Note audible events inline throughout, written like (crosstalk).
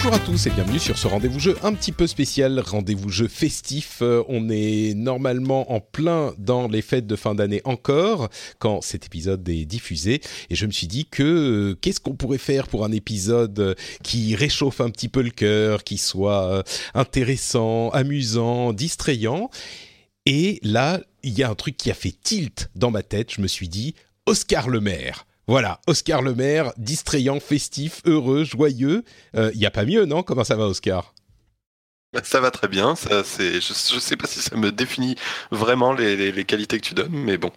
Bonjour à tous et bienvenue sur ce rendez-vous jeu un petit peu spécial, rendez-vous jeu festif. Euh, on est normalement en plein dans les fêtes de fin d'année encore quand cet épisode est diffusé et je me suis dit que euh, qu'est-ce qu'on pourrait faire pour un épisode qui réchauffe un petit peu le cœur, qui soit euh, intéressant, amusant, distrayant. Et là, il y a un truc qui a fait tilt dans ma tête. Je me suis dit Oscar le maire. Voilà, Oscar le maire, distrayant, festif, heureux, joyeux. Il euh, n'y a pas mieux, non? Comment ça va, Oscar? Bah, ça va très bien. Ça, c'est, je, ne sais pas si ça me définit vraiment les, les, qualités que tu donnes, mais bon,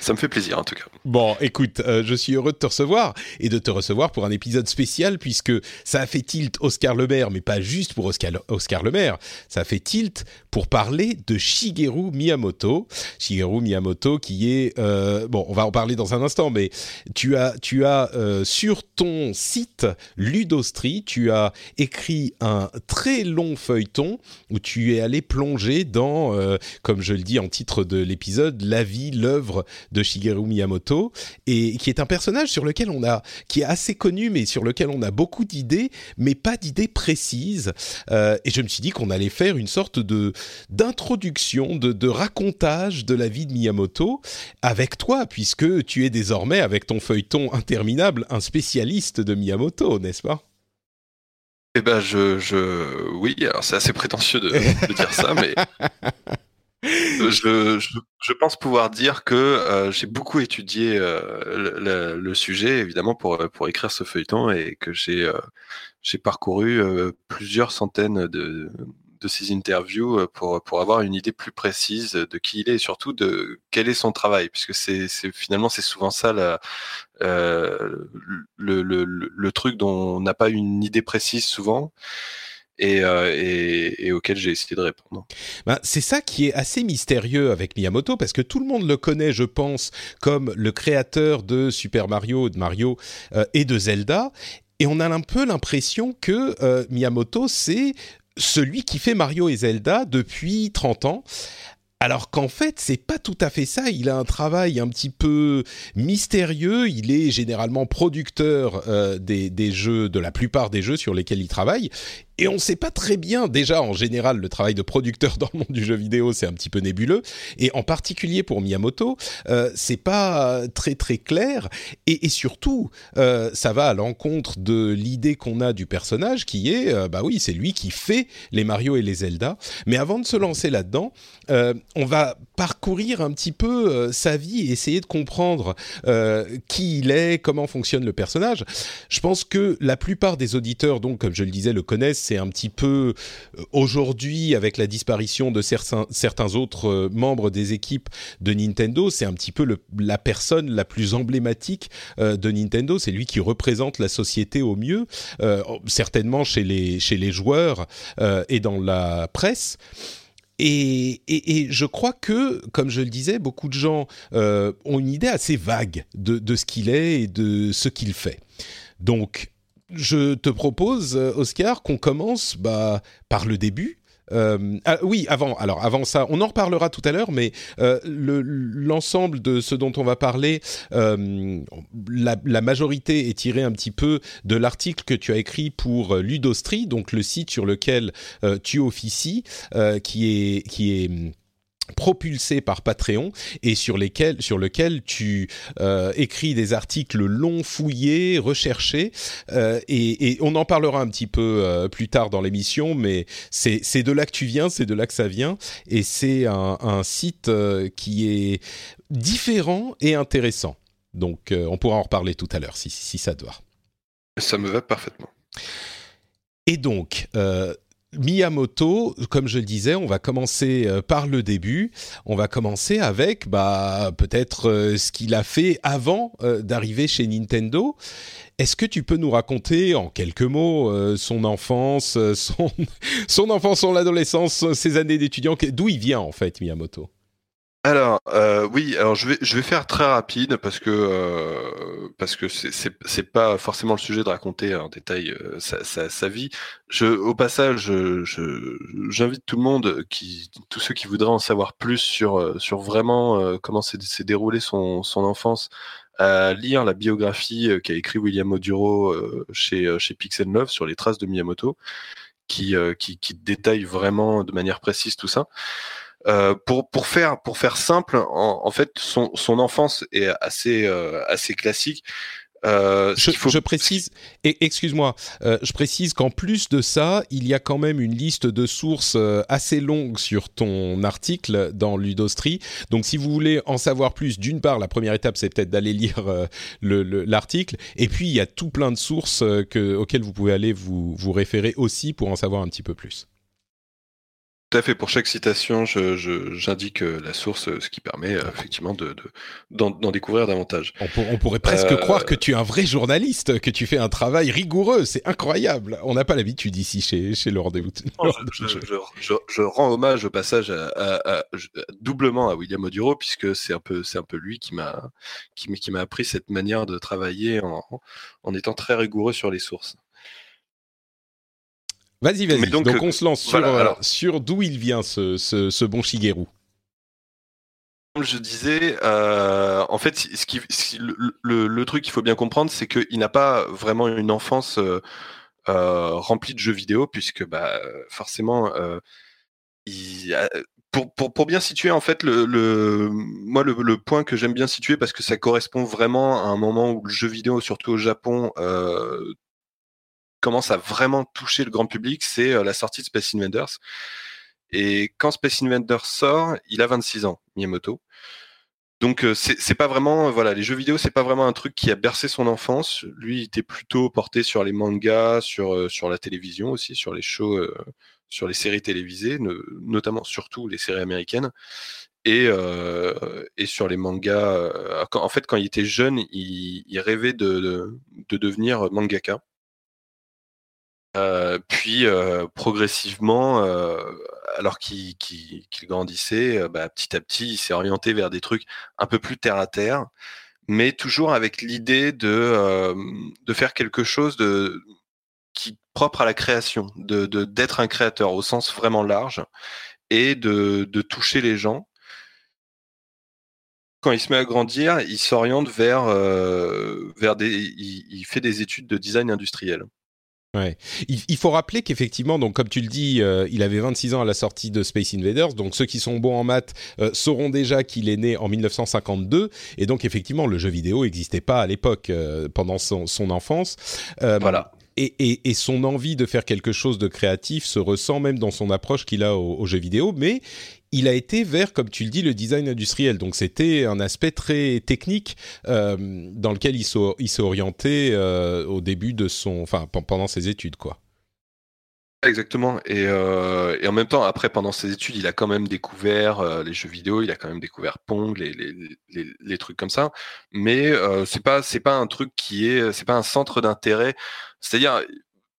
ça me fait plaisir en tout cas. Bon, écoute, euh, je suis heureux de te recevoir et de te recevoir pour un épisode spécial puisque ça a fait tilt Oscar Le Maire, mais pas juste pour Oscar, Oscar Le Maire. Ça a fait tilt pour parler de Shigeru Miyamoto. Shigeru Miyamoto, qui est euh, bon, on va en parler dans un instant, mais tu as, tu as euh, sur ton site Ludostri, tu as écrit un très long feuilleton où tu es allé plonger dans, comme je le dis en titre de l'épisode, la vie, l'œuvre de Shigeru Miyamoto, et qui est un personnage sur lequel on a, qui est assez connu, mais sur lequel on a beaucoup d'idées, mais pas d'idées précises. Euh, et je me suis dit qu'on allait faire une sorte de d'introduction, de, de racontage de la vie de Miyamoto avec toi, puisque tu es désormais, avec ton feuilleton interminable, un spécialiste de Miyamoto, n'est-ce pas? Eh ben, je, je, oui, alors c'est assez prétentieux de, de dire ça, mais (laughs) je, je, je, pense pouvoir dire que euh, j'ai beaucoup étudié euh, le, le, sujet, évidemment, pour, pour écrire ce feuilleton et que j'ai euh, j'ai parcouru plusieurs centaines de, de ces interviews euh, pour, pour avoir une idée plus précise de qui il est et surtout de quel est son travail, puisque c'est finalement c'est souvent ça la, euh, le, le, le, truc dont on n'a pas une idée précise souvent. Et, euh, auquel j'ai essayé de répondre. Ben, c'est ça qui est assez mystérieux avec Miyamoto, parce que tout le monde le connaît, je pense, comme le créateur de Super Mario, de Mario euh, et de Zelda. Et on a un peu l'impression que euh, Miyamoto, c'est celui qui fait Mario et Zelda depuis 30 ans. Alors qu'en fait, c'est pas tout à fait ça. Il a un travail un petit peu mystérieux. Il est généralement producteur euh, des, jeux, de la plupart des jeux sur lesquels il travaille et on ne sait pas très bien. Déjà, en général, le travail de producteur (laughs) dans le monde du jeu vidéo, c'est un petit peu nébuleux, et en particulier pour Miyamoto, euh, c'est pas très très clair. Et, surtout, euh, ça va à l'encontre de l'idée qu'on a du personnage, qui est, euh, bah oui, c'est lui qui fait les Mario et les Zelda. Mais avant de se lancer là-dedans, euh, on va parcourir un petit peu euh, sa vie et essayer de comprendre qui il est, comment fonctionne le personnage. Je pense que la plupart des auditeurs, donc comme je le disais, le connaissent c'est un petit peu euh, aujourd'hui avec la disparition de certains, autres euh, membres des équipes de Nintendo, c'est un petit peu la personne la plus emblématique euh, de Nintendo. C'est lui qui représente la société au mieux, certainement chez les chez les joueurs et dans la presse. Et, je crois que, comme je le disais, beaucoup de gens ont une idée assez vague de, de ce qu'il est et de ce qu'il fait. Donc, je te propose, euh, Oscar, qu'on commence bah, par le début. Euh, ah, oui, avant. Alors, avant ça, on en reparlera tout à l'heure, mais euh, l'ensemble de ce dont on va parler, la, la, majorité est tirée un petit peu de l'article que tu as écrit pour Ludostri, donc le site sur lequel tu officies, qui est qui est propulsé par Patreon et sur lesquels sur lequel tu euh, écris des articles longs, fouillés, recherchés euh, et, et, on en parlera un petit peu euh, plus tard dans l'émission, mais c'est de là que tu viens, c'est de là que ça vient et c'est un, un, site qui est différent et intéressant. Donc, on pourra en reparler tout à l'heure si, si ça te va. Ça me va parfaitement. Et donc, Miyamoto, comme je le disais, on va commencer euh, par le début. On va commencer avec bah, peut-être euh, ce qu'il a fait avant euh, d'arriver chez Nintendo. Est-ce que tu peux nous raconter en quelques mots son enfance, son, (laughs) son enfance, son adolescence, ses années d'étudiant, d'où il vient en fait Miyamoto? Alors euh, oui, alors je vais je vais faire très rapide parce que euh, parce que c'est c'est pas forcément le sujet de raconter en détail euh, sa, sa, sa, vie. Je au passage, je j'invite tout le monde qui tous ceux qui voudraient en savoir plus sur euh, sur vraiment euh, comment s'est déroulé son son enfance à lire la biographie qu'a écrit William Moduro chez chez Pixel Love sur les traces de Miyamoto qui qui qui détaille vraiment de manière précise tout ça. Euh, pour pour faire pour faire simple, en, en fait, son, son enfance est assez euh, assez classique. Euh, je, faut... je, précise, et excuse-moi, euh, je précise qu'en plus de ça, il y a quand même une liste de sources euh, assez longue sur ton article dans Ludostri. Donc, si vous voulez en savoir plus, d'une part, la première étape, c'est peut-être d'aller (laughs) lire l'article, le, et puis il y a tout plein de sources que, auxquelles vous pouvez aller vous vous référer aussi pour en savoir un petit peu plus. Tout à fait. Pour chaque citation, j'indique euh, la source, euh, ce qui permet euh, effectivement de, d'en, découvrir davantage. On, pourrait presque croire que tu es un vrai journaliste, que tu fais un travail rigoureux. C'est incroyable. On n'a pas l'habitude ici chez, chez le rendez-vous. (laughs) je, rends hommage au passage à, doublement à William Oduro, puisque c'est un peu, c'est un peu lui qui m'a, qui, qui m'a appris cette manière de travailler en, en étant très rigoureux sur les sources. Vas-y, vas-y. Donc, donc, on se lance sur, euh, sur d'où il vient ce, ce, ce, bon Shigeru. Comme je disais, euh, en fait, ce qui, le, le, le, truc qu'il faut bien comprendre, c'est qu'il n'a pas vraiment une enfance euh, euh, remplie de jeux vidéo, puisque bah, forcément, il a, pour, pour, pour, bien situer, en fait, le, le moi, le, le, point que j'aime bien situer, parce que ça correspond vraiment à un moment où le jeu vidéo, surtout au Japon, euh, commence à vraiment toucher le grand public, c'est euh, la sortie de Space Invaders. Et quand Space Invaders sort, il a 26 ans, Miyamoto. Donc euh, c'est pas vraiment voilà les jeux vidéo c'est pas vraiment un truc qui a bercé son enfance. Lui il était plutôt porté sur les mangas, sur euh, sur la télévision aussi, sur les shows, sur les séries télévisées, notamment surtout les séries américaines et et sur les mangas. en fait quand il était jeune il, rêvait de, de devenir mangaka. Euh, puis euh, progressivement, euh, alors qu'il grandissait, bah, petit à petit, il s'est orienté vers des trucs un peu plus terre à terre, mais toujours avec l'idée de, de faire quelque chose de qui propre à la création, de d'être un créateur au sens vraiment large et de, de toucher les gens. Quand il se met à grandir, il s'oriente vers vers des, il fait des études de design industriel. Ouais. Il, faut rappeler qu'effectivement, donc comme tu le dis, euh, il avait 26 ans à la sortie de Space Invaders. Donc ceux qui sont bons en maths euh, sauront déjà qu'il est né en 1952. Et donc effectivement, le jeu vidéo n'existait pas à l'époque euh, pendant son, son enfance. voilà. Et, et, et, son envie de faire quelque chose de créatif se ressent même dans son approche qu'il a au, au jeu vidéo. Mais il a été vers, comme tu le dis, le design industriel. Donc c'était un aspect très technique euh, dans lequel il s'est orienté euh, au début de son, enfin pendant ses études, quoi. Exactement. Et, euh, et, en même temps, après, pendant ses études, il a quand même découvert les jeux vidéo, il a quand même découvert Pong, les, les trucs comme ça. Mais euh, c'est pas c'est pas un truc qui est c'est pas un centre d'intérêt. C'est-à-dire,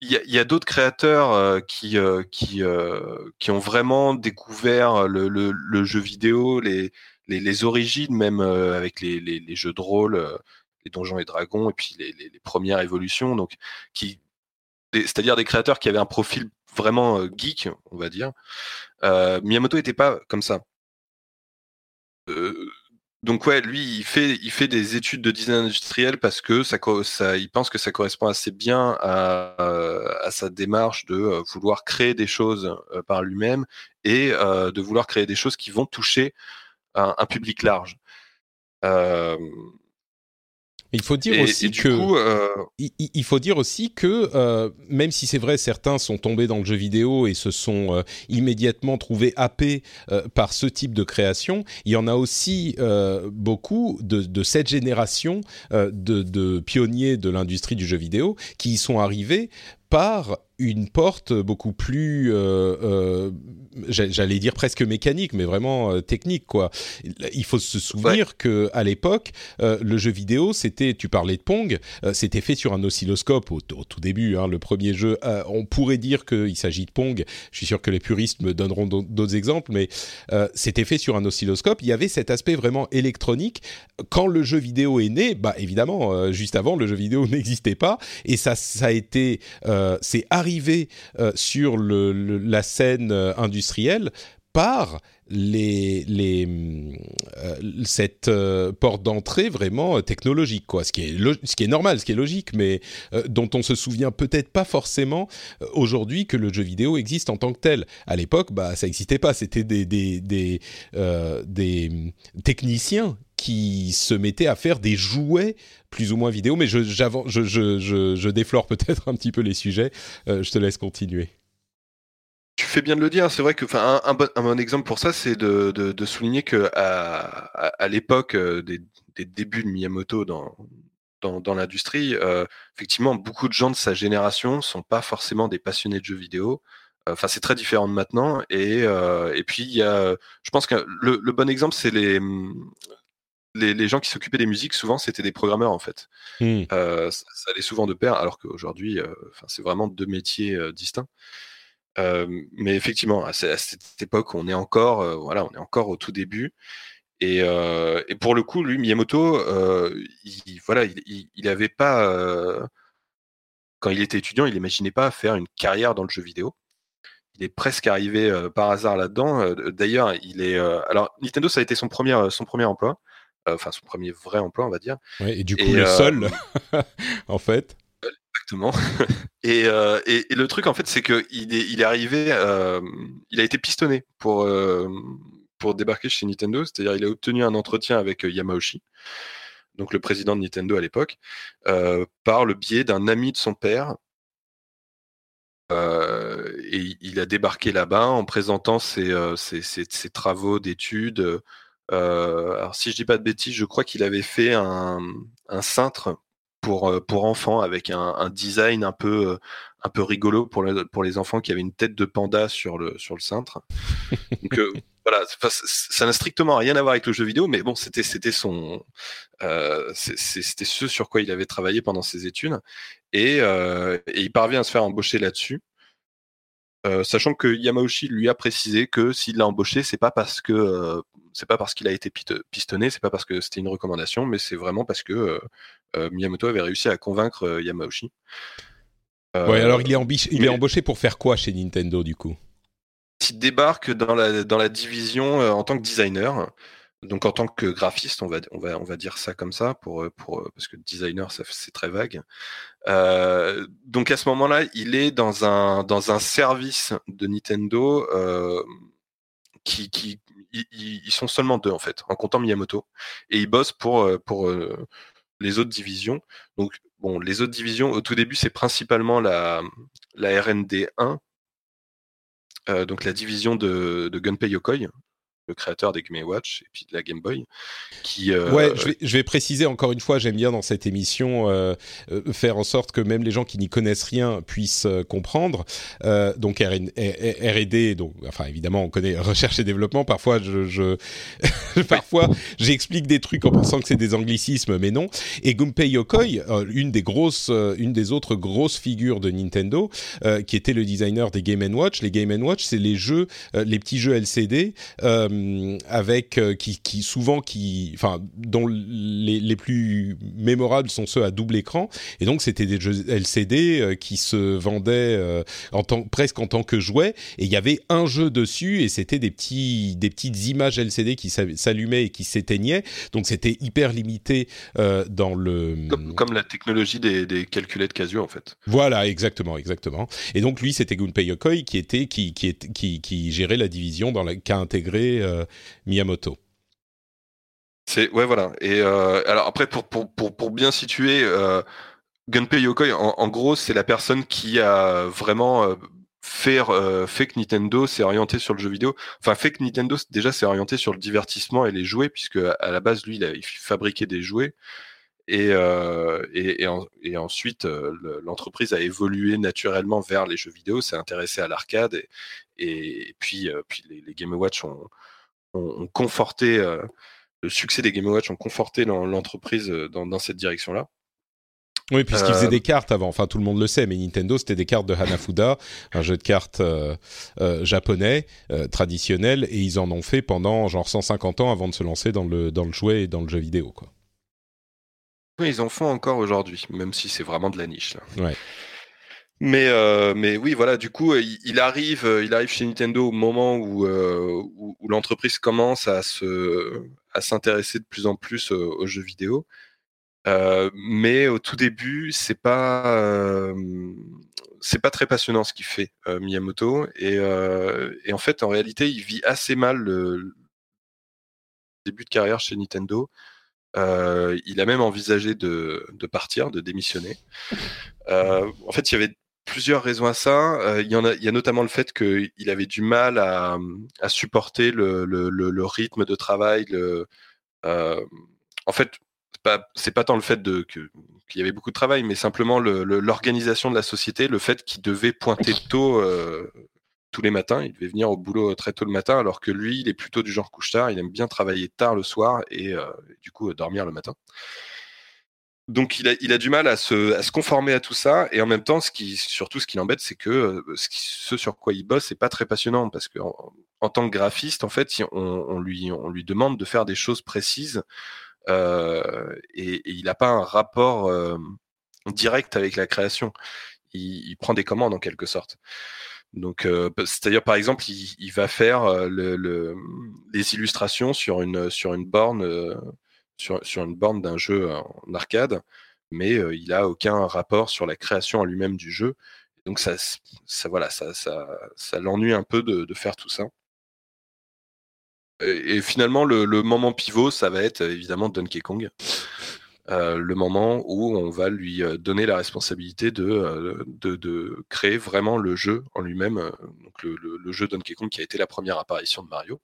il y a, a d'autres créateurs euh, qui euh, qui euh, qui ont vraiment découvert le, le, le jeu vidéo, les, les, les origines même avec les, les, les, jeux de rôle, les donjons et dragons et puis les, les premières évolutions. Donc qui c'est-à-dire des créateurs qui avaient un profil vraiment geek, on va dire. Miyamoto était pas comme ça. Donc ouais, lui, il fait, il fait des études de design industriel parce que ça, ça il pense que ça correspond assez bien à, sa démarche de euh, vouloir créer des choses euh, par lui-même et euh, de vouloir créer des choses qui vont toucher un, public large. Il faut dire aussi que euh, il, faut dire aussi que euh, même si c'est vrai certains sont tombés dans le jeu vidéo et se sont euh, immédiatement trouvés happés par ce type de création, il y en a aussi beaucoup de, de, cette génération de, de pionniers de l'industrie du jeu vidéo qui y sont arrivés par une porte beaucoup plus, euh, euh, j'allais dire presque mécanique, mais vraiment euh, technique quoi. Il faut se souvenir que à l'époque, le jeu vidéo, c'était, tu parlais de Pong, c'était fait sur un oscilloscope au, tout début. Hein, le premier jeu, on pourrait dire qu'il s'agit de Pong. Je suis sûr que les puristes me donneront d'autres exemples, mais c'était fait sur un oscilloscope. Il y avait cet aspect vraiment électronique. Quand le jeu vidéo est né, bah évidemment, juste avant, le jeu vidéo (laughs) n'existait pas, et ça, ça a été, c'est arrivé euh, sur la scène euh, industrielle par euh, cette porte d'entrée vraiment technologique, quoi. Ce qui est normal, ce qui est logique, mais dont on se souvient peut-être pas forcément aujourd'hui que le jeu vidéo existe en tant que tel. À l'époque, bah ça n'existait pas. C'était des techniciens qui se mettaient à faire des jouets plus ou moins vidéo, mais je, déflore peut-être un petit peu les sujets. Euh, je te laisse continuer. Tu fais bien de le dire. C'est vrai que, enfin, un, bon, un, bon, exemple pour ça, c'est de, souligner que à, l'époque euh, des, débuts de Miyamoto dans l'industrie, euh, effectivement, beaucoup de gens de sa génération sont pas forcément des passionnés de jeux vidéo. Enfin, c'est très différent de maintenant. Et, puis, il y a, je pense que le, le bon exemple, c'est les, les, gens qui s'occupaient des musiques, souvent, c'était des programmeurs, en fait. Hmm. Euh, ça, allait souvent de pair, alors qu'aujourd'hui, euh, c'est vraiment deux métiers euh, distincts. mais effectivement, à, cette époque, on est encore, voilà, on est encore au tout début. Et, pour le coup, lui, Miyamoto, il, voilà, il, il avait pas, quand il était étudiant, il n'imaginait pas faire une carrière dans le jeu vidéo il est presque arrivé par hasard là-dedans. D'ailleurs, il est. alors, Nintendo, ça a été son premier, son premier emploi. Euh, enfin son premier vrai emploi, on va dire. et du coup, le seul, euh, (laughs) en fait. Exactement. (laughs) Euh, et, et, le truc, en fait, c'est qu'il est, il est arrivé, il a été pistonné pour, pour débarquer chez Nintendo, c'est-à-dire il a obtenu un entretien avec Yamauchi, donc le président de Nintendo à l'époque, par le biais d'un ami de son père. et il a débarqué là-bas en présentant ses, ses, ses travaux d'études, alors si je dis pas de bêtises, je crois qu'il avait fait un, un cintre pour, euh, pour enfants avec un, un, design un peu, euh, un peu rigolo pour, pour les enfants qui avaient une tête de panda sur le, sur le cintre. (laughs) Donc voilà, ça n'a strictement rien à voir avec le jeu vidéo, mais bon, c'était c'était son, euh, c'était ce sur quoi il avait travaillé pendant ses études, et, et il parvient à se faire embaucher là-dessus. Euh, sachant que Yamauchi lui a précisé que s'il l'a embauché, c'est pas parce que euh, c'est pas parce qu'il a été pistonné, c'est pas parce que c'était une recommandation, mais c'est vraiment parce que euh, Miyamoto avait réussi à convaincre Yamauchi. ouais, alors il est, il est embauché pour faire quoi chez Nintendo du coup? Il débarque dans la, dans la division en tant que designer. Donc en tant que graphiste, on va, on va, on va dire ça comme ça, pour, pour, parce que designer, c'est très vague. Euh, donc à ce moment-là, il est dans un, dans un service de Nintendo euh, qui, qui ils, sont seulement deux en fait, en comptant Miyamoto, et ils bossent pour, euh, pour euh, les autres divisions. Donc bon, les autres divisions, au tout début, c'est principalement la, la R&D 1, euh, donc la division de, de Gunpei Yokoi, le créateur des Game Watch et puis de la Game Boy. Euh, ouais, je vais, préciser encore une fois, j'aime bien dans cette émission euh, euh, faire en sorte que même les gens qui n'y connaissent rien puissent comprendre. donc R&D, donc enfin évidemment on connaît recherche et développement. Parfois je, (laughs) parfois j'explique des trucs en pensant que c'est des anglicismes, mais non. Et Gunpei Yokoi, une des grosses, une des autres grosses figures de Nintendo, qui était le designer des Game Watch. Les Game Watch, c'est les jeux, les petits jeux LCD. Euh, avec euh, qui, qui, souvent qui, enfin, dont les, les, plus mémorables sont ceux à double écran. Et donc c'était des jeux LCD euh, qui se vendaient en tant, presque en tant que jouets. Et il y avait un jeu dessus et c'était des petits, des petites images LCD qui s'allumaient et qui s'éteignaient. Donc c'était hyper limité dans le. Comme, la technologie des, des, calculettes Casio en fait. Voilà, exactement, exactement. Et donc lui, c'était Gunpei Yokoi qui était qui qui, qui, qui gérait la division dans la qui a intégré euh, Miyamoto. C'est ouais voilà. Et alors après pour pour pour, pour bien situer, Gunpei Yokoi en, gros c'est la personne qui a vraiment faire euh, fait que Nintendo s'est orienté sur le jeu vidéo. Enfin, fait que Nintendo déjà s'est orienté sur le divertissement et les jouets, puisque à la base, lui, il, fabriquait des jouets. Et, euh, et, et, ensuite, euh, l'entreprise a évolué naturellement vers les jeux vidéo, s'est intéressé à l'arcade, et, puis, puis les, les, Game Watch ont, ont, conforté, le succès des Game Watch ont conforté l'entreprise dans, dans cette direction-là. Oui, puisqu'ils faisaient euh, des cartes avant. Enfin, tout le monde le sait, mais Nintendo, c'était des cartes de Hanafuda, (laughs) un jeu de cartes euh, euh, japonais traditionnel, et ils en ont fait pendant genre 150 ans avant de se lancer dans le dans le jouet et dans le jeu vidéo, quoi. Oui, ils en font encore aujourd'hui, même si c'est vraiment de la niche. Là. Ouais. Mais mais oui, voilà. Du coup, il, arrive, il arrive chez Nintendo au moment où où, où l'entreprise commence à se à s'intéresser de plus en plus aux jeux vidéo. Euh, mais au tout début, c'est pas euh, c'est pas très passionnant ce qu'il fait euh, Miyamoto et, et, en fait en réalité il vit assez mal le début de carrière chez Nintendo. il a même envisagé de, de partir, de démissionner. en fait, il y avait plusieurs raisons à ça. il, y en a, il y a notamment le fait qu'il avait du mal à, supporter le, rythme de travail. Le, en fait, pas c'est pas tant le fait qu'il y avait beaucoup de travail, mais simplement l'organisation de la société, le fait qu'il devait pointer tôt euh, tous les matins, il devait venir au boulot très tôt le matin, alors que lui, il est plutôt du genre couche tard, il aime bien travailler tard le soir et euh, du coup dormir le matin. Donc il a, du mal à se, conformer à tout ça et en même temps, surtout ce qui l'embête, c'est que euh, ce, sur quoi il bosse, c'est pas très passionnant parce que en, tant que graphiste, en fait, on, lui, demande de faire des choses précises euh, et, il n'a pas un rapport euh, direct avec la création. Il, prend des commandes en quelque sorte. Donc, c'est-à-dire par exemple, il, va faire le, le, les illustrations sur une borne sur, une borne d'un jeu en arcade, mais il a aucun rapport sur la création en lui-même du jeu. Donc ça, ça voilà, ça, l'ennuie un peu de, faire tout ça et finalement, le, moment pivot, ça va être évidemment Donkey Kong. Le moment où on va lui donner la responsabilité de, créer vraiment le jeu en lui-même, le, jeu Donkey Kong qui a été la première apparition de Mario,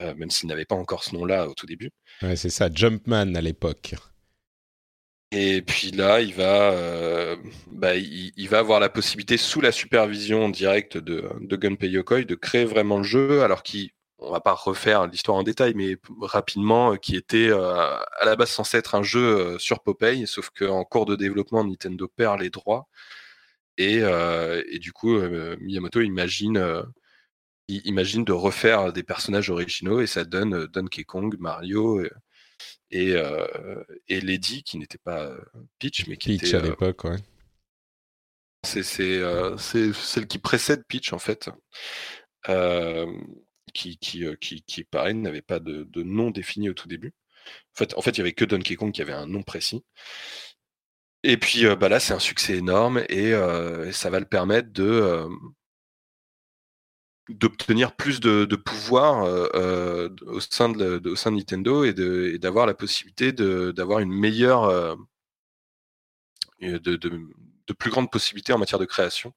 même s'il n'avait pas encore ce nom-là au tout début. Ouais, c'est ça, Jumpman à l'époque. Et puis là, il va, euh, bah, il, il, va avoir la possibilité, sous la supervision directe de, de Gunpei Yokoi, de créer vraiment le jeu, alors qu'il on va pas refaire l'histoire en détail, mais rapidement, euh, qui était euh, à la base censé être un jeu euh, sur Popeye, sauf qu'en cours de développement, Nintendo perd les droits. Et, et du coup, Miyamoto imagine, imagine de refaire des personnages originaux et ça donne Donkey Kong, Mario et, et Lady, qui n'était pas Peach, mais qui Peach était. à l'époque, ouais. C'est celle qui précède Peach, en fait. Euh, qui, qui, euh, qui, qui pareil, n'avait pas de, de, nom défini au tout début. En fait, en fait, il y avait que Donkey Kong qui avait un nom précis. Et puis euh, bah là, c'est un succès énorme et, euh, et, ça va le permettre de euh, d'obtenir plus de, de pouvoir euh, au sein de, de, au sein de Nintendo et d'avoir la possibilité d'avoir une meilleure de, de, plus grandes possibilités en matière de création.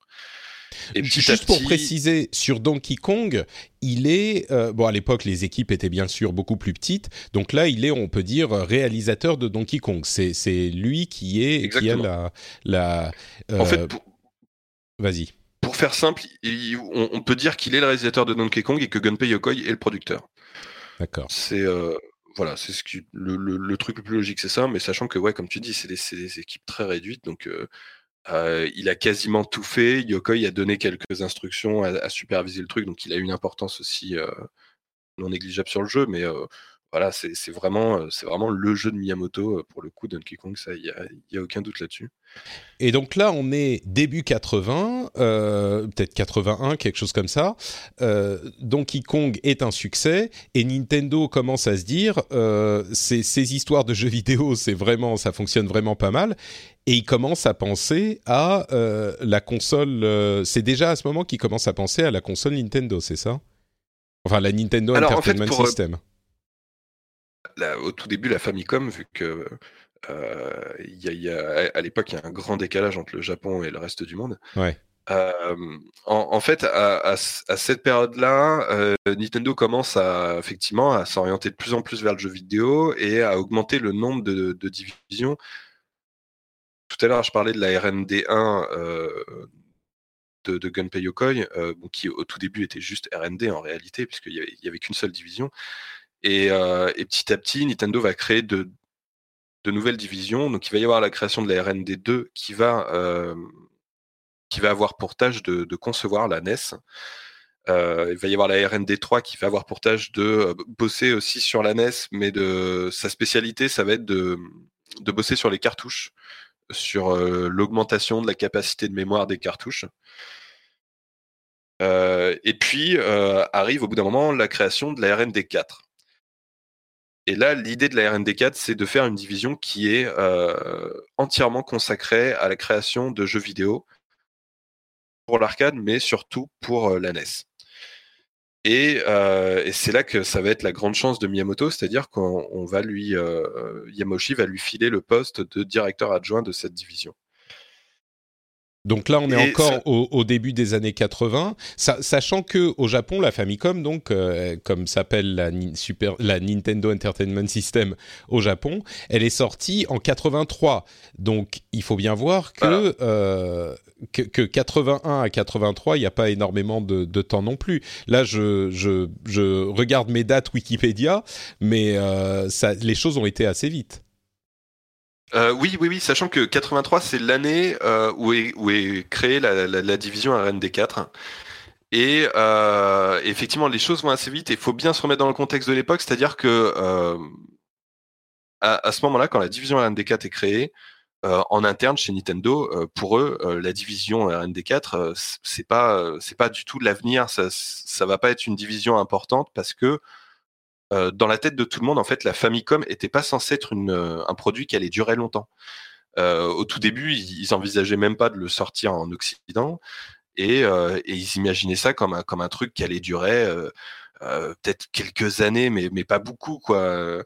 Et Juste pour préciser, sur Donkey Kong, il est euh, bon à l'époque les équipes étaient bien sûr beaucoup plus petites, donc là il est on peut dire réalisateur de Donkey Kong. C'est c'est lui qui est Exactement. qui a la la. Euh, en fait, pour... vas-y. Pour faire simple, il, on, on, peut dire qu'il est le réalisateur de Donkey Kong et que Gunpei Yokoi est le producteur. D'accord. C'est euh, voilà, c'est ce qui le, le, le, truc le plus logique, c'est ça. Mais sachant que ouais, comme tu dis, c'est des, des, équipes très réduites, donc euh, euh, il a quasiment tout fait. Yokoi a donné quelques instructions, à, à superviser le truc, donc il a une importance aussi non négligeable sur le jeu. Mais voilà, c'est vraiment, euh, c'est vraiment le jeu de Miyamoto euh, pour le coup. Donkey Kong, ça, il y a, y a, aucun doute là-dessus. Et donc là, on est début 80, euh, peut-être 81, quelque chose comme ça. Euh, Donkey Kong est un succès et Nintendo commence à se dire, euh, ces, ces histoires de jeux (laughs) vidéo, c'est vraiment, ça fonctionne vraiment pas mal. Et il commence à penser à la console. C'est déjà à ce moment qu'il commence à penser à la console Nintendo, c'est ça? Enfin, la Nintendo Alors, Entertainment en fait, pour, System au tout début la Famicom, vu que y a, à l'époque il y a un grand décalage entre le Japon et le reste du monde. Ouais. En, fait, à, cette période-là, Nintendo commence à effectivement à s'orienter de plus en plus vers le jeu vidéo et à augmenter le nombre de, divisions. Tout à l'heure, je parlais de la R&D1 de, Gunpei Yokoi, qui au tout début était juste R&D en réalité, puisqu'il n'y avait, qu'une seule division. Et, petit à petit, Nintendo va créer de, nouvelles divisions. Donc, il va y avoir la création de la R&D 2 qui va avoir pour tâche de, concevoir la NES. Euh, il va y avoir la R&D 3 qui va avoir pour tâche de euh, bosser aussi sur la NES, mais de sa spécialité, ça va être de, bosser sur les cartouches, sur euh, l'augmentation de la capacité de mémoire des cartouches. et puis arrive au bout d'un moment la création de la R&D 4. Et là, l'idée de la R&D 4, c'est de faire une division qui est entièrement consacrée à la création de jeux vidéo pour l'arcade, mais surtout pour euh, la NES. Euh, et, c'est là que ça va être la grande chance de Miyamoto, c'est-à-dire qu'on va lui, euh, Yamoshi va lui filer le poste de directeur adjoint de cette division. Donc là, on est encore au, début des années 80, sachant que au Japon, la Famicom, donc euh, comme s'appelle la, Super, la Nintendo Entertainment System au Japon, elle est sortie en 83. Donc il faut bien voir que euh, que, 81 à 83, il n'y a pas énormément de, temps non plus. Là, je, je, regarde mes dates Wikipédia, mais euh, ça, les choses ont été assez vite. Euh, oui, oui, oui, sachant que 83, c'est l'année euh, où, est, créée la, division RND4. Et euh, effectivement, les choses vont assez vite et il faut bien se remettre dans le contexte de l'époque, c'est-à-dire que à, ce moment-là, quand la division RND4 est créée, en interne chez Nintendo, pour eux, la division RND4, c'est pas, c'est pas du tout l'avenir. Ça, ça va pas être une division importante parce que euh, dans la tête de tout le monde, en fait, la Famicom était pas censée être euh, un produit qui allait durer longtemps. Euh, au tout début, ils, ils, envisageaient même pas de le sortir en Occident et, ils imaginaient ça comme un truc qui allait durer euh, peut-être quelques années, mais, mais pas beaucoup. quoi. Euh,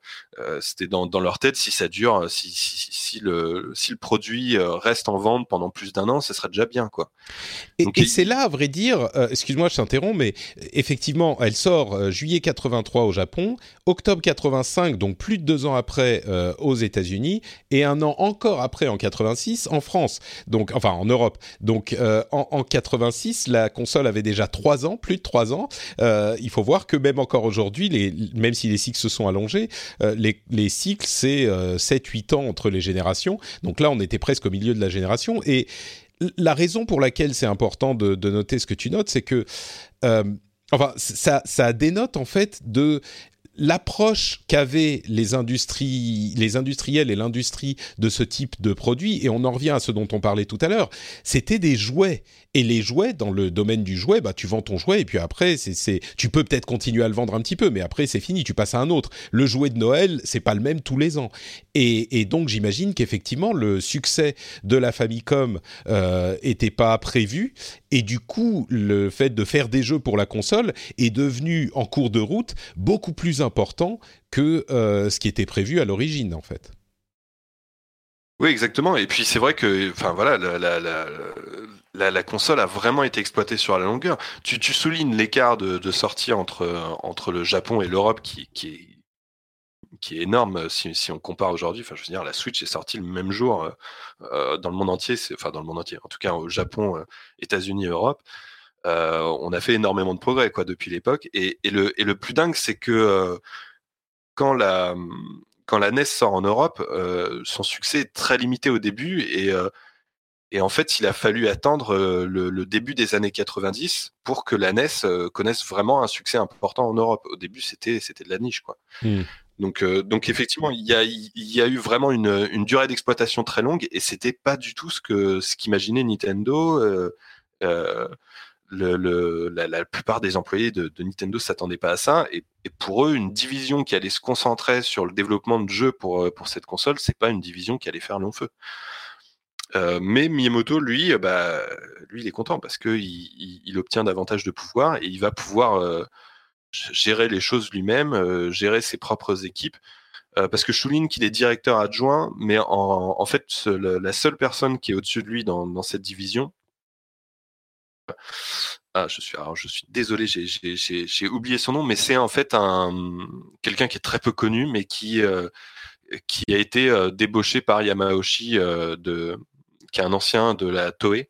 c'était dans, dans, leur tête, si ça dure, si, si, si, le, si le produit euh, reste en vente pendant plus d'un an, ça serait déjà bien. quoi. Et, et c'est là, à vrai dire, excuse-moi, je t'interromps, mais effectivement, elle sort juillet 83 au Japon, octobre 85, donc plus de deux ans après aux États-Unis, et un an encore après, en 86, en France, donc enfin en Europe. Donc en, en 86, la console avait déjà trois ans, plus de trois ans. il faut voir que même encore aujourd'hui, même si les cycles se sont allongés, euh, les, cycles, c'est 7-8 euh, ans entre les générations. Donc là, on était presque au milieu de la génération. Et la raison pour laquelle c'est important de, noter ce que tu notes, c'est que... Euh, enfin, ça, ça dénote en fait de l'approche qu'avaient les industries, les industriels et l'industrie de ce type de produit, et on en revient à ce dont on parlait tout à l'heure, c'était des jouets. Et les jouets, dans le domaine du jouet, bah, tu vends ton jouet et puis après, c'est, tu peux peut-être continuer à le vendre un petit peu, mais après, c'est fini, tu passes à un autre. Le jouet de Noël, c'est pas le même tous les ans. Et, donc, j'imagine qu'effectivement, le succès de la Famicom euh, était pas prévu. Et du coup, le fait de faire des jeux pour la console est devenu, en cours de route, beaucoup plus important que euh, ce qui était prévu à l'origine, en fait. Oui, exactement. Et puis c'est vrai que, enfin voilà, la, console a vraiment été exploitée sur la longueur. Tu, soulignes l'écart de, sortie entre, le Japon et l'Europe qui, est, énorme si, si on compare aujourd'hui. Enfin, je veux dire, la Switch est sortie le même jour euh, euh, dans le monde entier. Enfin, dans le monde entier. En tout cas, au Japon, États-Unis, Europe. Euh, on a fait énormément de progrès depuis l'époque. Et, le, plus dingue, c'est que euh, quand la quand la NES sort en Europe, euh, son succès est très limité au début et et en fait, il a fallu attendre le, début des années 90 pour que la NES connaisse vraiment un succès important en Europe. Au début, c'était c'était de la niche, quoi. Mmh. Donc, donc effectivement, il y a, il y a eu vraiment une, une durée d'exploitation très longue et c'était pas du tout ce que ce qu'imaginait Nintendo. Euh, le, la, plupart des employés de, de Nintendo s'attendaient pas à ça. Et, pour eux, une division qui allait se concentrer sur le développement de jeux pour, euh, pour cette console, c'est pas une division qui allait faire long feu. Euh, mais Miyamoto, lui, euh, bah, lui, il est content parce que il, obtient davantage de pouvoir et il va pouvoir gérer les choses lui-même, gérer ses propres équipes. parce que je souligne qu'il est directeur adjoint, mais en, en fait, la seule personne qui est au-dessus de lui dans, dans cette division, ah, je suis, je suis désolé, j'ai oublié son nom, mais c'est en fait un quelqu'un qui est très peu connu, mais qui euh, qui a été euh, débauché par Yamauchi, euh, de, qui est un ancien de la Toei,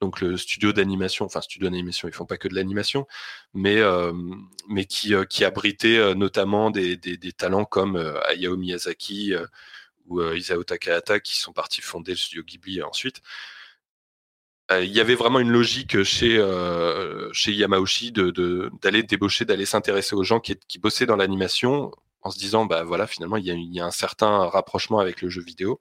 donc le studio d'animation, enfin studio d'animation, ils font pas que de l'animation, mais mais qui qui abritait notamment des, talents comme Hayao Miyazaki ou Isao Takahata qui sont partis fonder le studio Ghibli ensuite. Euh, il y avait vraiment une logique chez euh, chez Yamauchi d'aller débaucher, d'aller s'intéresser aux gens qui, bossaient dans l'animation en se disant bah voilà finalement il y, a, un certain rapprochement avec le jeu vidéo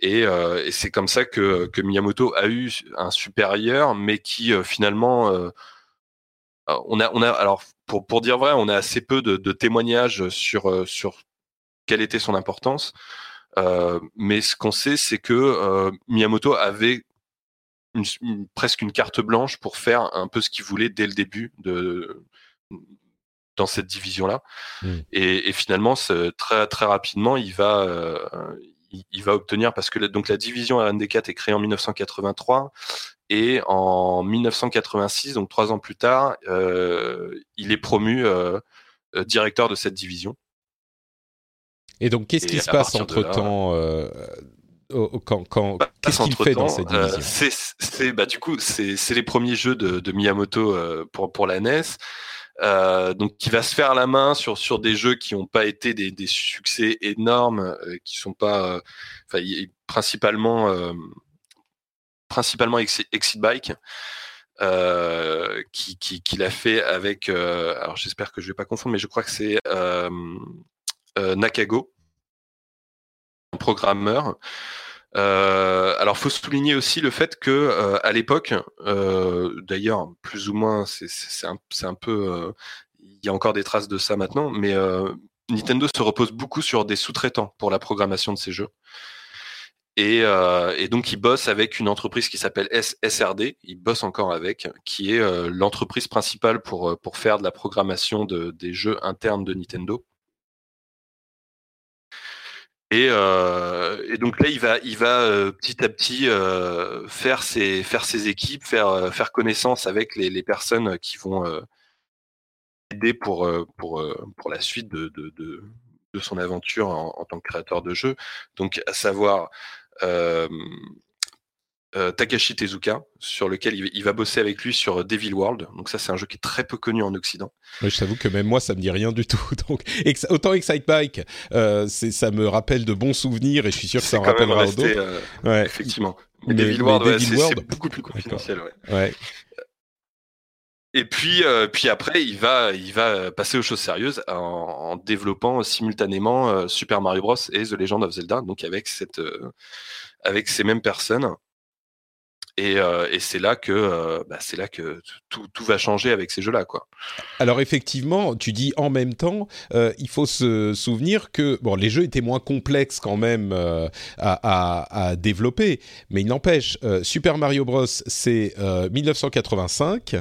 et, euh, et c'est comme ça que, que Miyamoto a eu un supérieur mais qui euh, finalement euh, on a on a alors pour pour dire vrai on a assez peu de, de témoignages sur sur quelle était son importance mais ce qu'on sait c'est que Miyamoto avait une, presque une carte blanche pour faire un peu ce qu'il voulait dès le début de dans cette division là mmh. et, et, finalement très très rapidement il va euh, il, va obtenir parce que donc la division RND4 est créée en 1983 et en 1986 donc trois ans plus tard euh, il est promu euh, euh, directeur de cette division et donc qu'est-ce qui se passe entre temps quand, quand bah, qu'est-ce qu'il fait dans cette euh, division? C'est bah du coup c'est les premiers jeux de, de Miyamoto euh, pour pour la NES. Euh, donc qui va se faire la main sur sur des jeux qui n'ont pas été des, succès énormes, euh, qui sont pas, enfin principalement principalement Exit Bike. Euh, qui, qui, qui l'a fait avec, alors j'espère que je vais pas confondre, mais je crois que c'est Nakago, programmeur. Euh, alors, faut souligner aussi le fait que euh, à l'époque, euh, d'ailleurs, plus ou moins, c'est un, peu, euh, il y a encore des traces de ça maintenant, mais Nintendo se repose beaucoup sur des sous-traitants pour la programmation de ces jeux. Et, donc, ils bossent avec une entreprise qui s'appelle SRD. Ils bossent encore avec, qui est l'entreprise principale pour faire de la programmation de, des jeux internes de Nintendo. Et, euh, et, donc là, il va, il va euh, petit à petit euh, faire ses faire ses équipes, faire euh, faire connaissance avec les, les personnes qui vont euh, aider pour pour pour la suite de de, de, de son aventure en, en, tant que créateur de jeu. Donc à savoir euh, Takashi Tezuka, sur lequel il, va bosser avec lui sur Devil World. Donc ça, c'est un jeu qui est très peu connu en Occident. je t'avoue que même moi, ça me dit rien du tout. (laughs) Donc autant Excite Bike, euh, ça me rappelle de bons souvenirs et je suis sûr que ça en rappellera d'autres. Euh, ouais. Effectivement. Mais, Devil World, c'est beaucoup plus confidentiel. Ouais. ouais. Et puis, euh, puis après, il va, il va passer aux choses sérieuses en, en développant simultanément Super Mario Bros et The Legend of Zelda, donc avec cette, avec ces mêmes personnes. Et, euh, et c'est là que euh, bah, c'est là que tout, tout, va changer avec ces jeux-là, quoi. Alors effectivement, tu dis en même temps, euh, il faut se souvenir que bon, les jeux étaient moins complexes quand même à, à, à, développer, mais il n'empêche, Super Mario Bros, c'est 1985,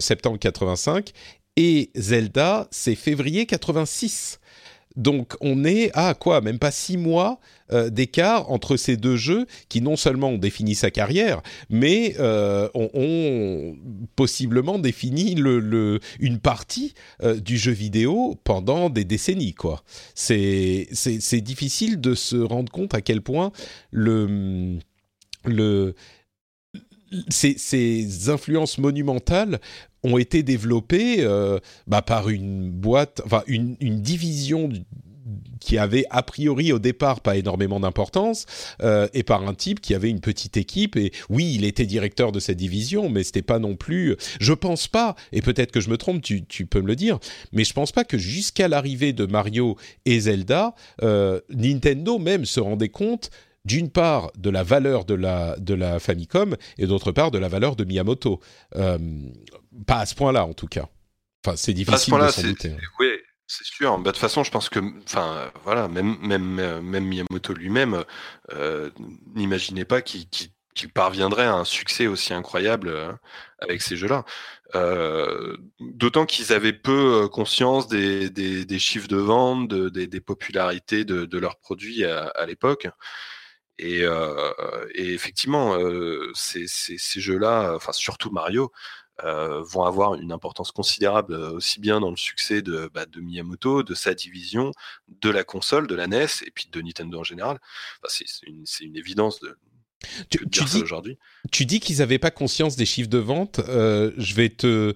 septembre 85, et Zelda, c'est février 86. Donc on est à quoi Même pas six mois euh, d'écart entre ces deux jeux qui non seulement ont défini sa carrière, mais euh, ont, possiblement défini une partie euh, du jeu vidéo pendant des décennies. quoi. C'est difficile de se rendre compte à quel point le ces, ces, influences monumentales ont été développées euh, bah, par une boîte, enfin une, une, division qui avait a priori au départ pas énormément d'importance euh, et par un type qui avait une petite équipe. Et oui il était directeur de cette division mais c'était pas non plus je pense pas et peut-être que je me trompe tu, tu, peux me le dire mais je pense pas que jusqu'à l'arrivée de Mario et Zelda euh, Nintendo même se rendait compte d'une part de la valeur de la, de la Famicom et d'autre part de la valeur de Miyamoto. Euh, pas à ce point-là en tout cas. Enfin, c'est difficile de s'en douter. Hein. Oui, c'est sûr. Bah, de toute façon, je pense que, enfin, voilà, même même même Miyamoto lui-même euh, n'imaginait pas qu'il parviendrait à un succès aussi incroyable avec ces jeux-là. D'autant qu'ils avaient peu conscience des, des, chiffres de vente, des, des, popularités de, de leurs produits à, à l'époque. Et, et, effectivement, ces, ces, ces jeux-là, enfin surtout Mario, euh, vont avoir une importance considérable aussi bien dans le succès de, bah, de, Miyamoto, de sa division, de la console, de la NES et puis de Nintendo en général. Enfin, c'est une, une, évidence de, tu, tu dis, aujourd'hui. Tu dis qu'ils n'avaient pas conscience des chiffres de vente. Euh, je vais te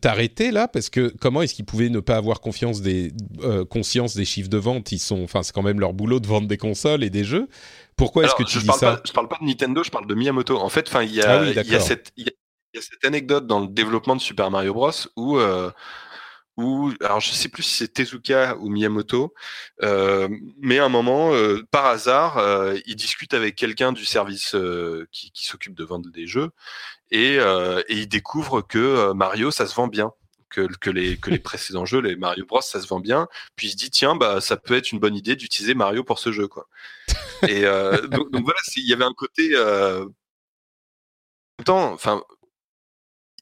t'arrêter là parce que comment est-ce qu'ils pouvaient ne pas avoir confiance des, euh, conscience des chiffres de vente? Ils sont, enfin, c'est quand même leur boulot de vendre des consoles et des jeux. Pourquoi est-ce que tu dis ça? pas, Je parle pas de Nintendo, je parle de Miyamoto. En fait, enfin, il y a, ah y cette, il y a cette anecdote dans le développement de Super Mario Bros où, euh, où alors je sais plus si c'est Tezuka ou Miyamoto, euh, mais à un moment, euh, par hasard, euh, il discute avec quelqu'un du service qui, qui s'occupe de vendre des jeux et, euh, et il découvre que Mario, ça se vend bien. Que, que, les, que les (laughs) précédents jeux, les Mario Bros, ça se vend bien. Puis il se dit, tiens, bah, ça peut être une bonne idée d'utiliser Mario pour ce jeu. Quoi. (laughs) Et donc, donc, voilà, il y avait un côté. Euh, enfin,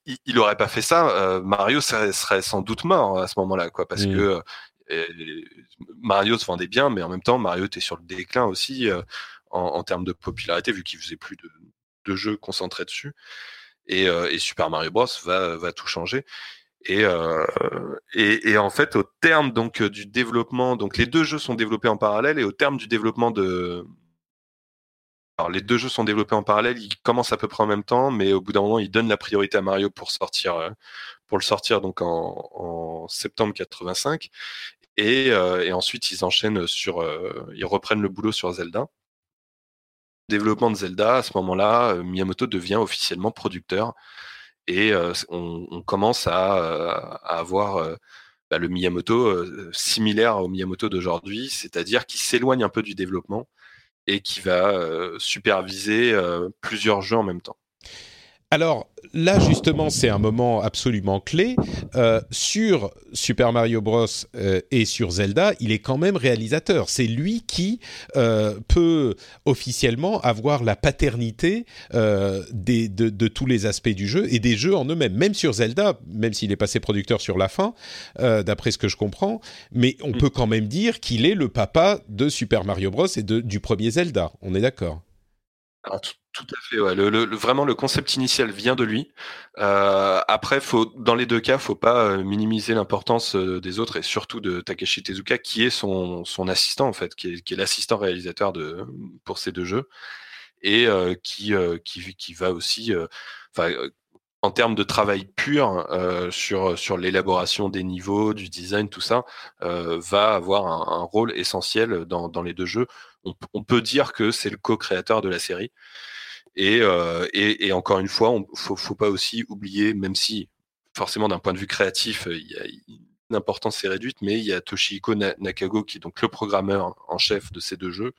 il, il aurait pas fait ça, euh, Mario serait, serait, sans doute mort à ce moment-là, quoi, parce mmh. que euh, Mario se vendait bien, mais en même temps, Mario était sur le déclin aussi euh, en, en, termes de popularité, vu qu'il faisait plus de, de, jeux concentrés dessus. Et, et, Super Mario Bros va, tout changer. Et, et, en fait, au terme donc du développement, donc les deux jeux sont développés en parallèle, et au terme du développement de, alors, les deux jeux sont développés en parallèle, ils commencent à peu près en même temps, mais au bout d'un moment, ils donnent la priorité à Mario pour sortir, euh, pour le sortir donc en, septembre 85, et, euh, ensuite ils enchaînent sur, euh, ils reprennent le boulot sur Zelda. Développement de Zelda, à ce moment-là, euh, Miyamoto devient officiellement producteur, et euh, on, commence à, à avoir bah, le Miyamoto similaire au Miyamoto d'aujourd'hui, c'est-à-dire qui s'éloigne un peu du développement et qui va euh, superviser euh, plusieurs jeux en même temps. Alors là justement c'est un moment absolument clé. Euh, sur Super Mario Bros euh, et sur Zelda, il est quand même réalisateur. C'est lui qui euh, peut officiellement avoir la paternité euh, des, de, de, tous les aspects du jeu et des jeux en eux-mêmes. Même sur Zelda, même s'il est passé producteur sur la fin, euh, d'après ce que je comprends, mais on mm. peut quand même dire qu'il est le papa de Super Mario Bros et de, du premier Zelda. On est d'accord? Ah, tout, tout, à fait, ouais. Le, vraiment le concept initial vient de lui. Euh, après, dans les deux cas, faut pas euh, minimiser l'importance euh, des autres et surtout de Takeshi Tezuka, qui est son, assistant en fait, qui est, l'assistant réalisateur pour ces deux jeux et qui, va aussi, en termes de travail pur sur l'élaboration des niveaux, du design, tout ça, va avoir un, rôle essentiel dans, les deux jeux. On peut dire que c'est le co-créateur de la série. Et, euh, et, et, encore une fois, on faut, faut pas aussi oublier, même si forcément d'un point de vue créatif, il l'importance est réduite, mais il y a Toshihiko Nakago qui est donc le programmeur en chef de ces deux jeux,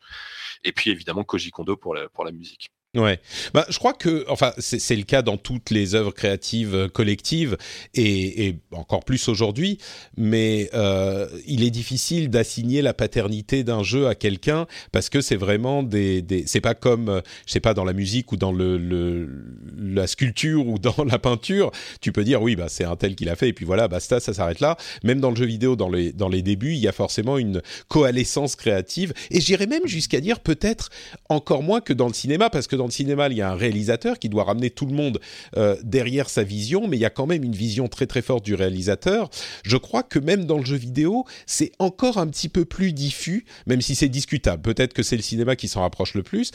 et puis évidemment Koji Kondo pour la musique. Ouais, bah, je crois que, enfin, c'est le cas dans toutes les œuvres créatives euh, collectives et, encore plus aujourd'hui. Mais euh, il est difficile d'assigner la paternité d'un jeu à quelqu'un parce que c'est vraiment des, des c'est pas comme, euh, je sais pas, dans la musique ou dans le la sculpture ou dans (laughs) la peinture. Tu peux dire oui, bah c'est un tel qui l'a fait et puis voilà, basta, ça s'arrête là. Même dans le jeu vidéo, dans les dans les débuts, il y a forcément une coalescence créative et j'irais même jusqu'à dire peut-être encore moins que dans le cinéma parce que dans le cinéma, il y a un réalisateur qui doit ramener tout le monde euh, derrière sa vision, mais il y a quand même une vision très très forte du réalisateur. Je crois que même dans le jeu vidéo, c'est encore un petit peu plus diffus, même si c'est discutable. Peut-être que c'est le cinéma qui s'en rapproche le plus,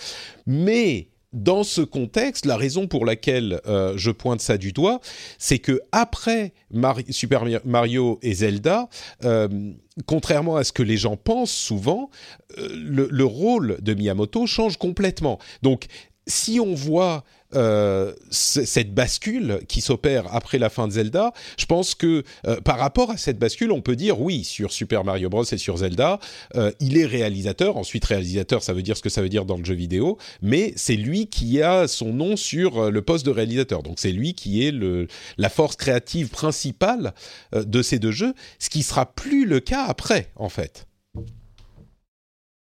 mais dans ce contexte, la raison pour laquelle euh, je pointe ça du doigt, c'est que après Super Mario et Zelda, euh, contrairement à ce que les gens pensent souvent, le, le, rôle de Miyamoto change complètement. Donc si on voit euh, cette bascule qui s'opère après la fin de Zelda, je pense que euh, par rapport à cette bascule, on peut dire oui sur Super Mario Bros et sur Zelda, euh, il est réalisateur. Ensuite, réalisateur, ça veut dire ce que ça veut dire dans le jeu vidéo, mais c'est lui qui a son nom sur euh, le poste de réalisateur. Donc c'est lui qui est le, la force créative principale euh, de ces deux jeux, ce qui sera plus le cas après, en fait.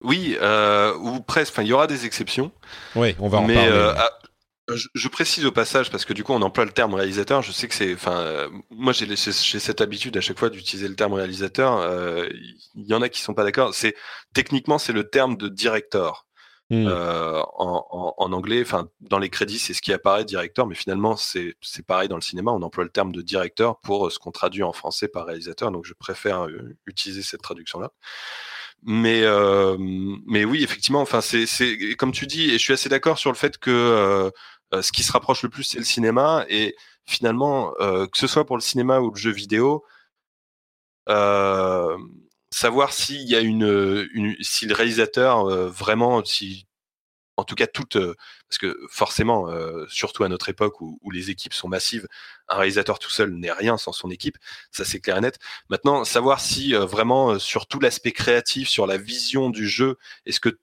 Oui, euh, ou presque. Enfin, il y aura des exceptions. Oui, on va en parler. Euh, ah, je, précise au passage parce que du coup on emploie le terme réalisateur. Je sais que c'est, enfin, euh, moi j'ai cette habitude à chaque fois d'utiliser le terme réalisateur. Il y en a qui sont pas d'accord. C'est techniquement c'est le terme de directeur. Hmm. en, en, anglais, enfin dans les crédits c'est ce qui apparaît directeur, mais finalement c'est pareil dans le cinéma, on emploie le terme de directeur pour ce qu'on traduit en français par réalisateur, donc je préfère utiliser cette traduction là. Mais euh, mais oui, effectivement, enfin c'est c'est comme tu dis, et je suis assez d'accord sur le fait que euh, euh, ce qui se rapproche le plus, c'est le cinéma. Et finalement, que ce soit pour le cinéma ou le jeu vidéo, savoir s'il y a une, une, si le réalisateur vraiment, si en tout cas toute, parce que forcément, euh, surtout à notre époque où, les équipes sont massives, un réalisateur tout seul n'est rien sans son équipe, ça c'est clair et net. Maintenant, savoir si euh, vraiment sur tout l'aspect créatif, sur la vision du jeu, est-ce que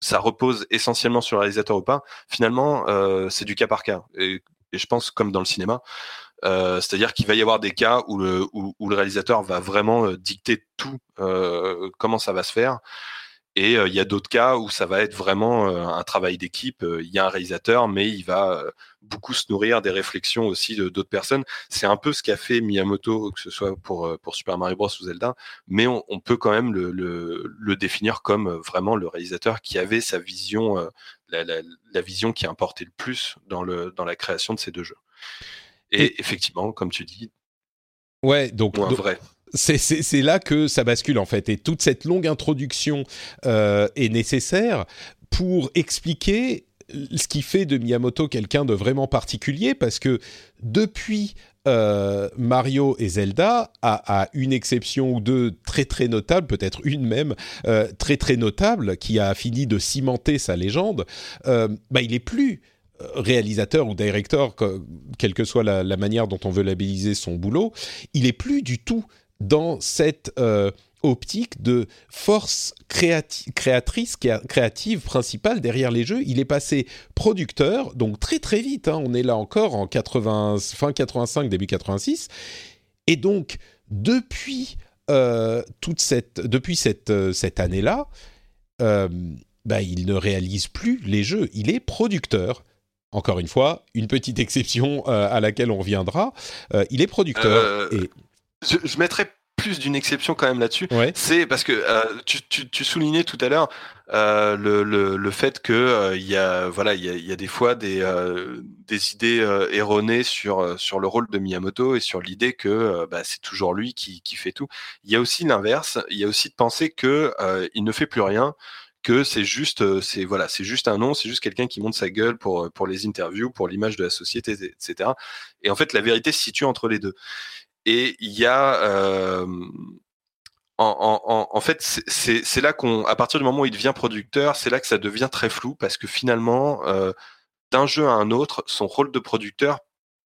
ça repose essentiellement sur le réalisateur ou pas, finalement, c'est du cas par cas. Et, je pense comme dans le cinéma, c'est-à-dire qu'il va y avoir des cas où le, où le réalisateur va vraiment dicter tout, comment ça va se faire. Et euh, il y a d'autres cas où ça va être vraiment euh, un travail d'équipe. Euh, il y a un réalisateur, mais il va beaucoup se nourrir des réflexions aussi de d'autres personnes. C'est un peu ce qu'a fait Miyamoto, que ce soit pour, pour Super Mario Bros ou Zelda, mais on, on peut quand même le, le, le, définir comme vraiment le réalisateur qui avait sa vision, la, la, la, vision qui importait le plus dans, le, dans la création de ces deux jeux. Et, effectivement, comme tu dis, ouais, donc, vrai c'est là que ça bascule en fait. Et toute cette longue introduction euh, est nécessaire pour expliquer ce qui fait de Miyamoto quelqu'un de vraiment particulier, parce que depuis euh, Mario et Zelda, à, une exception ou deux très très notables, peut-être une même euh, très très notable, qui a fini de cimenter sa légende, bah, il est plus réalisateur ou directeur, quelle que soit la, la, manière dont on veut labelliser son boulot, il est plus du tout dans cette euh, optique de force créatrice, créative principale derrière les jeux. Il est passé producteur, donc très très vite, hein. on est là encore en 80, fin 85, début 86, et donc depuis, euh, toute cette, depuis cette, euh, cette année-là, bah, il ne réalise plus les jeux, il est producteur. Encore une fois, une petite exception à laquelle on reviendra. il est producteur et je, je mettrais plus d'une exception quand même là-dessus. C'est parce que euh, tu, tu, tu, soulignais tout à l'heure euh, le, le, le, fait que euh, il y a voilà il y a, y a, des fois des, euh, des idées euh, erronées sur sur le rôle de Miyamoto et sur l'idée que bah, c'est toujours lui qui, qui fait tout. Il y a aussi l'inverse. Il y a aussi de penser que il ne fait plus rien que c'est juste, c'est voilà, c'est juste un nom, c'est juste quelqu'un qui monte sa gueule pour pour les interviews, pour l'image de la société, etc. Et en fait, la vérité se situe entre les deux. Et il y a euh, en, fait, c'est là qu'on, à partir du moment où il devient producteur, c'est là que ça devient très flou parce que finalement, euh, d'un jeu à un autre, son rôle de producteur,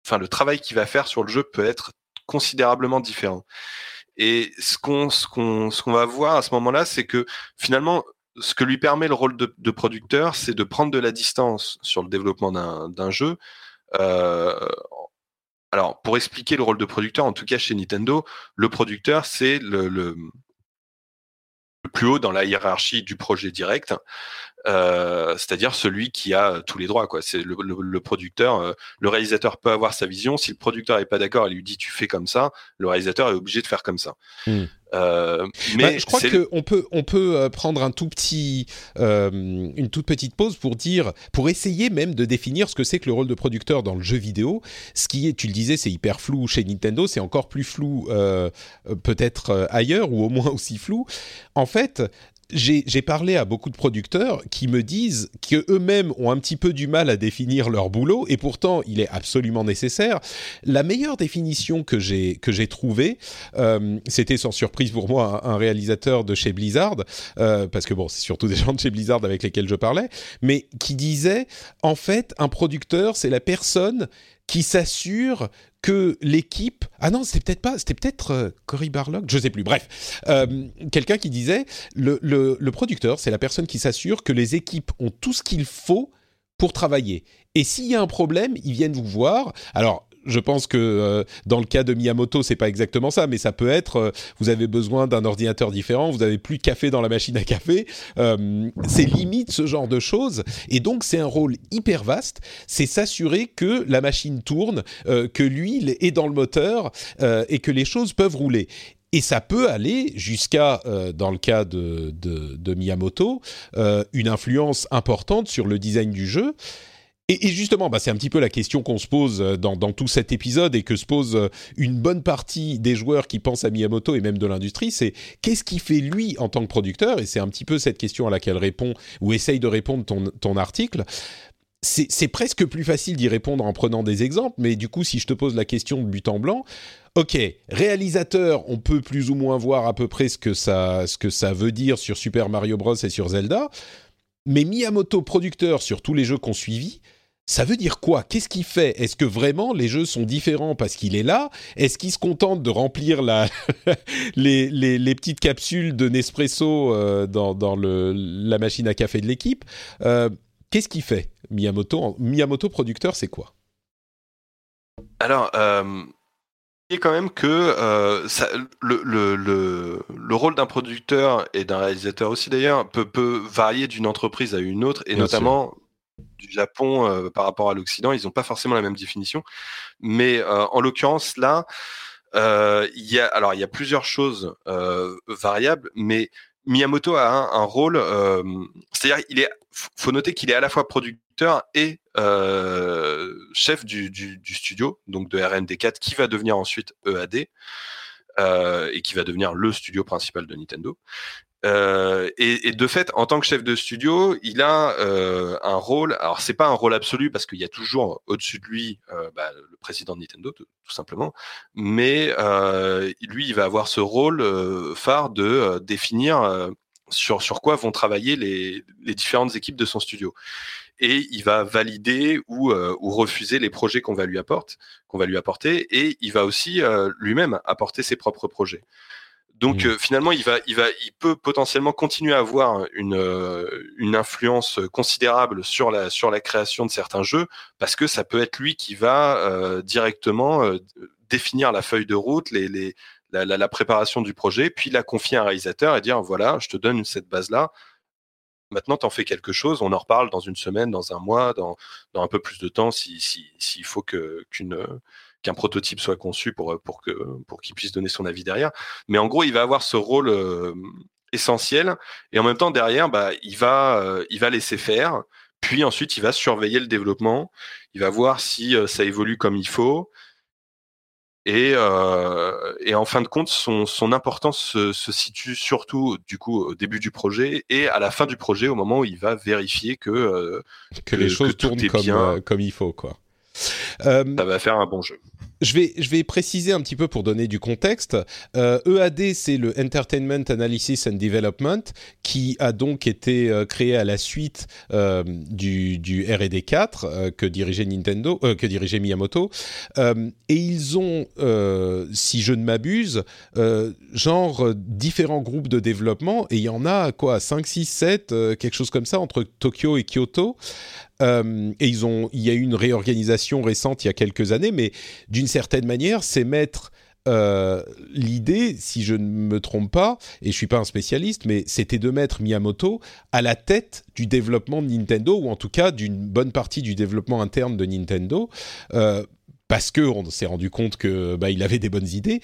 enfin le travail qu'il va faire sur le jeu peut être considérablement différent. Et ce qu'on ce qu'on qu'on va voir à ce moment-là, c'est que finalement, ce que lui permet le rôle de, de producteur, c'est de prendre de la distance sur le développement d'un jeu euh, alors, pour expliquer le rôle de producteur, en tout cas chez Nintendo, le producteur, c'est le, plus haut dans la hiérarchie du projet direct. Euh, c'est-à-dire celui qui a tous les droits. Quoi. C'est le, producteur, euh, le réalisateur peut avoir sa vision. Si le producteur est pas d'accord, il lui dit tu fais comme ça. Le réalisateur est obligé de faire comme ça. Hmm. Euh, mais bah, je crois qu'on peut on peut prendre un tout petit une toute petite pause pour dire pour essayer même de définir ce que c'est que le rôle de producteur dans le jeu vidéo. Ce qui est, tu le disais, c'est hyper flou chez Nintendo, c'est encore plus flou peut-être ailleurs ou au moins aussi flou. En fait, j'ai parlé à beaucoup de producteurs qui me disent qu'eux-mêmes ont un petit peu du mal à définir leur boulot et pourtant il est absolument nécessaire. La meilleure définition que j'ai que j'ai trouvée, euh, c'était sans surprise pour moi un, réalisateur de chez Blizzard, euh, parce que bon c'est surtout des gens de chez Blizzard avec lesquels je parlais, mais qui disait en fait un producteur c'est la personne qui s'assure que l'équipe ah non c'était peut-être pas c'était peut-être euh, Cory Barlog je sais plus bref. Euh, quelqu'un qui disait le, le, le producteur c'est la personne qui s'assure que les équipes ont tout ce qu'il faut pour travailler. Et s'il y a un problème ils viennent vous voir. Alors je pense que euh, dans le cas de Miyamoto, c'est pas exactement ça, mais ça peut être euh, vous avez besoin d'un ordinateur différent, vous avez plus de café dans la machine à café. Euh, c'est limite ce genre de choses, et donc c'est un rôle hyper vaste. C'est s'assurer que la machine tourne, que l'huile est dans le moteur et que les choses peuvent rouler. Et ça peut aller jusqu'à, dans le cas de, de, de Miyamoto, une influence importante sur le design du jeu. Et, justement, bah, c'est un petit peu la question qu'on se pose euh, dans, tout cet épisode et que se pose euh, une bonne partie des joueurs qui pensent à Miyamoto et même de l'industrie, c'est qu'est-ce qui fait lui en tant que producteur Et c'est un petit peu cette question à laquelle répond ou essaye de répondre ton, article. C'est presque plus facile d'y répondre en prenant des exemples, mais du coup, si je te pose la question de but en blanc, ok, réalisateur, on peut plus ou moins voir à peu près ce que ça, ce que ça veut dire sur Super Mario Bros et sur Zelda, mais Miyamoto producteur sur tous les jeux qu'on suivi, ça veut dire quoi? Qu'est-ce qu'il fait? Est-ce que vraiment les jeux sont différents parce qu'il est là? Est-ce qu'il se contente de remplir la (laughs) les, petites capsules de Nespresso euh, dans, le, la machine à café de l'équipe? Euh, Qu'est-ce qu'il fait? Miyamoto Miyamoto producteur, c'est quoi? Alors, euh, il est quand même que le, le, rôle d'un producteur et d'un réalisateur aussi d'ailleurs peut, peut varier d'une entreprise à une autre et notamment du Japon euh, par rapport à l'Occident, ils n'ont pas forcément la même définition. Mais euh, en l'occurrence, là, euh, il y a alors il y a plusieurs choses variables, mais Miyamoto a un, rôle, c'est-à-dire il est, faut noter qu'il est à la fois producteur et chef du, du, studio, donc de RND4, qui va devenir ensuite EAD. et qui va devenir le studio principal de Nintendo. Euh, et, de fait, en tant que chef de studio, il a euh, un rôle. Alors, c'est pas un rôle absolu parce qu'il y a toujours au-dessus de lui euh, bah, le président de Nintendo, tout, simplement. Mais lui, il va avoir ce rôle phare de définir sur sur quoi vont travailler les, les différentes équipes de son studio. Et il va valider ou, ou refuser les projets qu'on va lui apporter, qu'on va lui apporter, et il va aussi lui-même apporter ses propres projets. Donc mmh. euh, finalement, il va, il va, il peut potentiellement continuer à avoir une euh, une influence considérable sur la sur la création de certains jeux parce que ça peut être lui qui va euh, directement définir la feuille de route, les, les la, la, préparation du projet, puis la confier à un réalisateur et dire voilà, je te donne cette base là. Maintenant, t'en fais quelque chose. On en reparle dans une semaine, dans un mois, dans, dans un peu plus de temps, si s'il si, faut que qu'une qu'un prototype soit conçu pour, euh, pour que pour qu'il puisse donner son avis derrière. Mais en gros, il va avoir ce rôle euh, essentiel et en même temps derrière, bah, il va euh, il va laisser faire. Puis ensuite, il va surveiller le développement. Il va voir si ça évolue comme il faut. Et, et en fin de compte, son, son importance se, se, situe surtout du coup au début du projet et à la fin du projet, au moment où il va vérifier que que, les choses tournent comme, comme il faut, quoi. ça va faire un bon jeu je vais, je vais préciser un petit peu pour donner du contexte. Euh, EAD, c'est le Entertainment Analysis and Development, qui a donc été euh, créé à la suite euh, du, du R&D 4 euh, que dirigeait Nintendo, euh, que dirigeait Miyamoto, et ils ont, si je ne m'abuse, genre différents groupes de développement, et il y en a quoi, 5, 6, 7, quelque chose comme ça entre Tokyo et Kyoto. Euh, et ils ont, il y a eu une réorganisation récente il y a quelques années, mais d'une certaine manière, c'est mettre euh, l'idée, si je ne me trompe pas, et je suis pas un spécialiste, mais c'était de mettre Miyamoto à la tête du développement de Nintendo, ou en tout cas d'une bonne partie du développement interne de Nintendo. Euh, parce que on s'est rendu compte que bah, il avait des bonnes idées,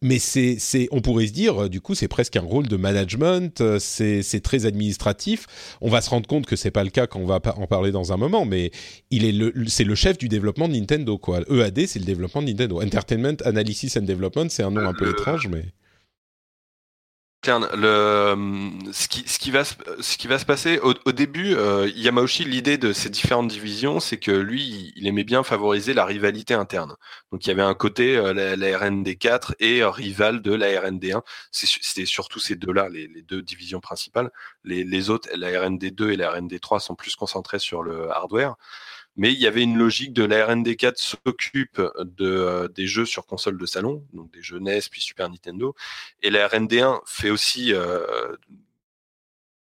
mais c'est, on pourrait se dire, euh, du coup, c'est presque un rôle de management, euh, c'est, c'est très administratif. On va se rendre compte que c'est pas le cas quand on va en parler dans un moment, mais il est le, c'est le chef du développement de Nintendo, quoi. EAD, c'est le développement de Nintendo. Entertainment Analysis and Development, c'est un nom un peu étrange, mais le, ce, qui, ce, qui va, ce qui va se passer au, début, euh, l'idée de ces différentes divisions, c'est que lui, il aimait bien favoriser la rivalité interne. Donc il y avait un côté, euh, la, RND4 et euh, rival de la RND1. C'était surtout ces deux-là, les, deux divisions principales. Les, les autres, la RND2 et la RND3, sont plus concentrés sur le hardware mais il y avait une logique de la RND4 s'occupe euh, des jeux sur console de salon, donc des jeux NES puis Super Nintendo, et la RND1 fait aussi euh,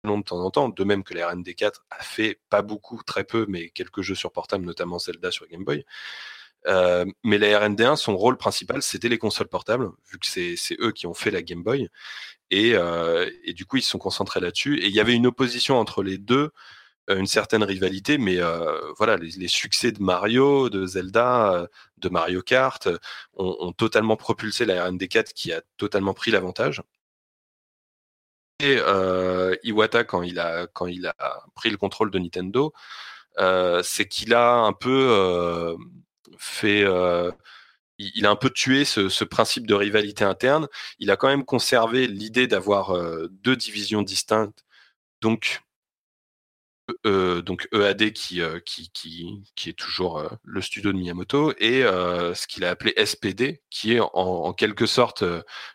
de temps en temps, de même que la RND4 a fait pas beaucoup, très peu, mais quelques jeux sur portable, notamment Zelda sur Game Boy. mais la R&D1, son rôle principal, c'était les consoles portables, vu que c'est eux qui ont fait la Game Boy. Et, et du coup, ils se sont concentrés là-dessus. Et il y avait une opposition entre les deux euh, une certaine rivalité, mais euh, voilà, les, succès de Mario, de Zelda, euh, de Mario Kart ont, totalement propulsé la RND4 qui a totalement pris l'avantage. Et Iwata, quand il a quand il a pris le contrôle de Nintendo, c'est qu'il a un peu fait il a un peu tué ce, ce, principe de rivalité interne. Il a quand même conservé l'idée d'avoir deux divisions distinctes. Donc, euh, donc EAD euh, qui, qui, qui, est toujours euh, le studio de Miyamoto, et ce qu'il a appelé SPD, qui est en, quelque sorte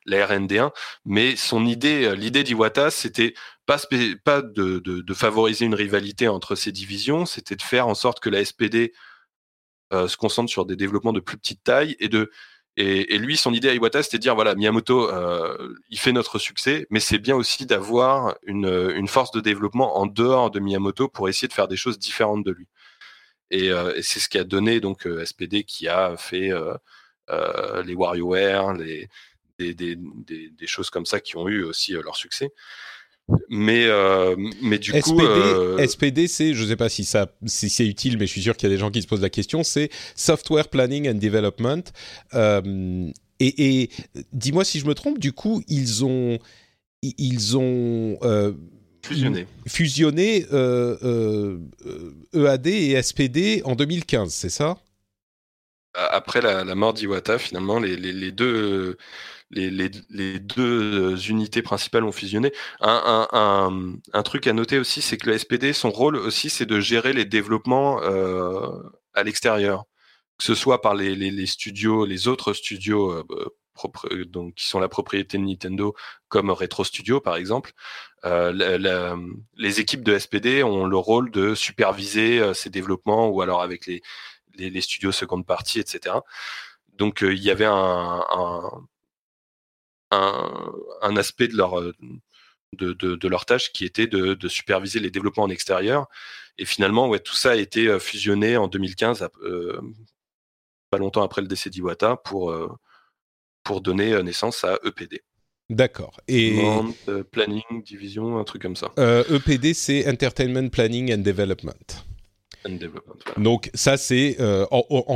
la RND1. Mais son idée, l'idée d'Iwata, c'était pas, pas de, de, favoriser une rivalité entre ces divisions, c'était de faire en sorte que la SPD se concentre sur des développements de plus petite taille et de et, lui, son idée à Iwata, c'était de dire voilà, Miyamoto, euh, il fait notre succès, mais c'est bien aussi d'avoir une, force de développement en dehors de Miyamoto pour essayer de faire des choses différentes de lui. Et, euh, c'est ce qui a donné donc euh, SPD qui a fait les WarioWare, des, choses comme ça qui ont eu aussi leur succès. Mais, euh, mais du SPD, coup, euh... SPD, c'est, je ne sais pas si ça, si c'est utile, mais je suis sûr qu'il y a des gens qui se posent la question. C'est Software Planning and Development. Euh, et, et dis-moi si je me trompe. Du coup, ils ont, ils ont euh, fusionné, fusionné EAD euh, e et SPD en 2015, c'est ça? Après la, la mort d'Iwata, finalement, les, les, les deux les, les, les, deux unités principales ont fusionné. Un, un, un, truc à noter aussi, c'est que le SPD, son rôle aussi, c'est de gérer les développements euh, à l'extérieur, que ce soit par les, les, studios, les autres studios euh, propres, donc qui sont la propriété de Nintendo, comme Retro Studio par exemple. Euh, la, les équipes de SPD ont le rôle de superviser euh, ces développements, ou alors avec les studios seconde partie, etc. Donc euh, il y avait un, un, aspect de leur de, de, de, leur tâche qui était de, de, superviser les développements en extérieur. Et finalement, ouais, tout ça a été euh, fusionné en 2015, euh, pas longtemps après le décès d'Iwata, pour, euh, pour donner naissance à EPD. D'accord. Et planning, division, un truc comme ça. EPD, c'est Entertainment Planning and Development. And development voilà. Donc ça, c'est en, en,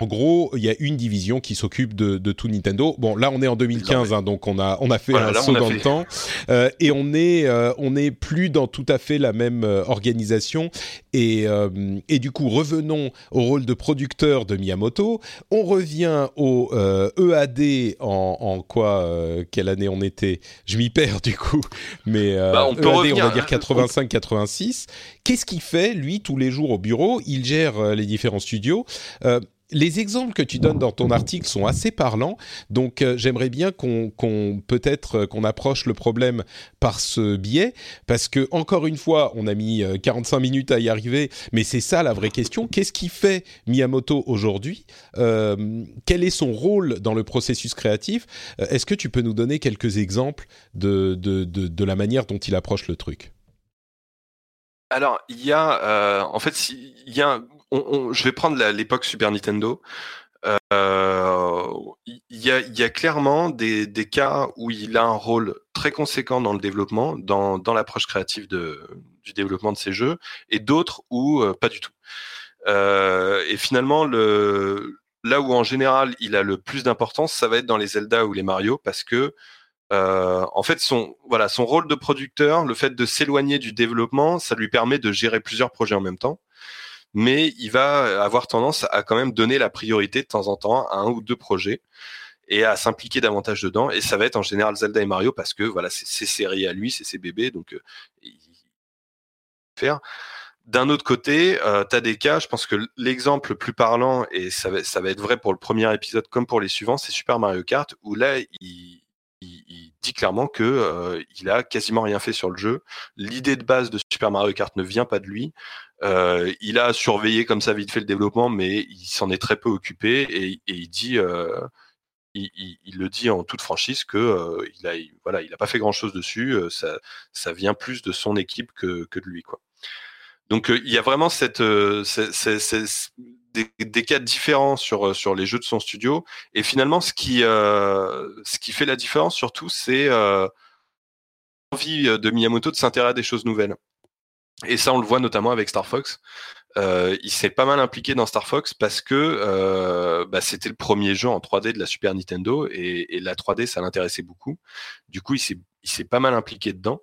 En gros, il y a une division qui s'occupe de, de, tout Nintendo. Bon, là, on est en 2015, hein, donc on a on a fait voilà, un là, saut dans fait... le temps euh, et on est euh, on est plus dans tout à fait la même euh, organisation. Et et du coup, revenons au rôle de producteur de Miyamoto. On revient au EAD e en, en quoi Quelle année on était? Je m'y perds du coup. Mais bah, on, peut revenir, on va dire 85-86. Qu'est-ce qu'il fait lui tous les jours au bureau? Il gère les différents studios les exemples que tu donnes dans ton article sont assez parlants, donc euh, j'aimerais bien qu'on qu peut-être euh, qu'on approche le problème par ce biais, parce que encore une fois, on a mis euh, 45 minutes à y arriver, mais c'est ça la vraie question. Qu'est-ce qui fait Miyamoto aujourd'hui? Euh, Quel est son rôle dans le processus créatif? Euh, Est-ce que tu peux nous donner quelques exemples de, de, de, la manière dont il approche le truc? Alors, il y a, euh, en fait, il y a je vais prendre l'époque Super Nintendo. il y, a, clairement des, cas où il a un rôle très conséquent dans le développement, dans, l'approche créative du développement de ces jeux, et d'autres où pas du tout. et finalement, le, là où en général il a le plus d'importance, ça va être dans les Zelda ou les Mario, parce que euh, en fait, son rôle de producteur, le fait de s'éloigner du développement, ça lui permet de gérer plusieurs projets en même temps. Mais il va avoir tendance à quand même donner la priorité de temps en temps à un ou deux projets et à s'impliquer davantage dedans. Et ça va être en général Zelda et Mario parce que voilà, c'est ses à lui, c'est ses bébés, donc euh, il faire. D'un autre côté, euh, des cas, je pense que l'exemple le plus parlant, et ça va, ça va être vrai pour le premier épisode comme pour les suivants, c'est Super Mario Kart, où là, il, dit clairement que euh, il a quasiment rien fait sur le jeu. L'idée de base de Super Mario Kart ne vient pas de lui. Euh, il a surveillé comme ça vite fait le développement, mais il s'en est très peu occupé et, il dit, euh, il, le dit en toute franchise que il a, voilà, il a pas fait grand chose dessus. ça, ça vient plus de son équipe que, que de lui, quoi. Donc il y a vraiment cette, des, des, cas différents sur euh, sur les jeux de son studio. Et finalement, ce qui euh, ce qui fait la différence surtout, c'est euh, l'envie de Miyamoto de s'intéresser à des choses nouvelles. Et ça, on le voit notamment avec Star Fox. Euh, il s'est pas mal impliqué dans Star Fox parce que euh, bah, c'était le premier jeu en 3D de la Super Nintendo et, et la 3D ça l'intéressait beaucoup. Du coup, il s'est pas mal impliqué dedans.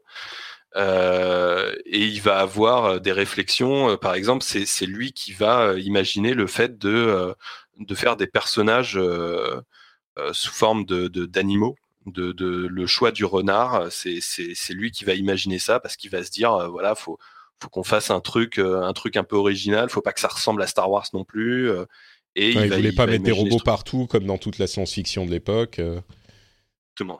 Euh, et il va avoir euh, des réflexions. Euh, par exemple, c'est lui qui va imaginer le fait de, de faire des personnages sous forme de d'animaux. De, de, le choix du renard, c'est lui qui va imaginer ça parce qu'il va se dire voilà faut faut qu'on fasse un truc un truc un peu original, faut pas que ça ressemble à Star Wars non plus. et il, voulait pas mettre des robots partout comme dans toute la science-fiction de l'époque.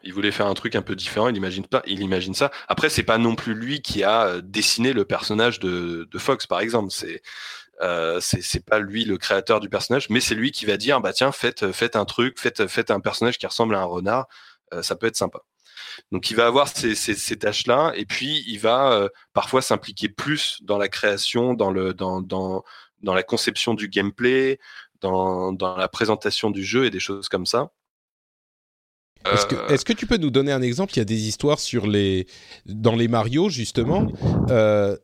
Il voulait faire un truc un peu différent. Il imagine pas. Il imagine ça. Après, c'est pas non plus lui qui a euh, dessiné le personnage de, Fox, par exemple. C'est euh, c'est pas lui le créateur du personnage, mais c'est lui qui va dire bah tiens faites faites un truc, faites faites un personnage qui ressemble à un renard. Euh, ça peut être sympa. Donc il va avoir ces, ces, tâches-là, et puis il va euh, parfois s'impliquer plus dans la création, dans le dans dans la conception du gameplay, dans dans la présentation du jeu et des choses comme ça. Est-ce que, est que, tu peux nous donner un exemple? Il y a des histoires sur les, dans les Mario justement, euh,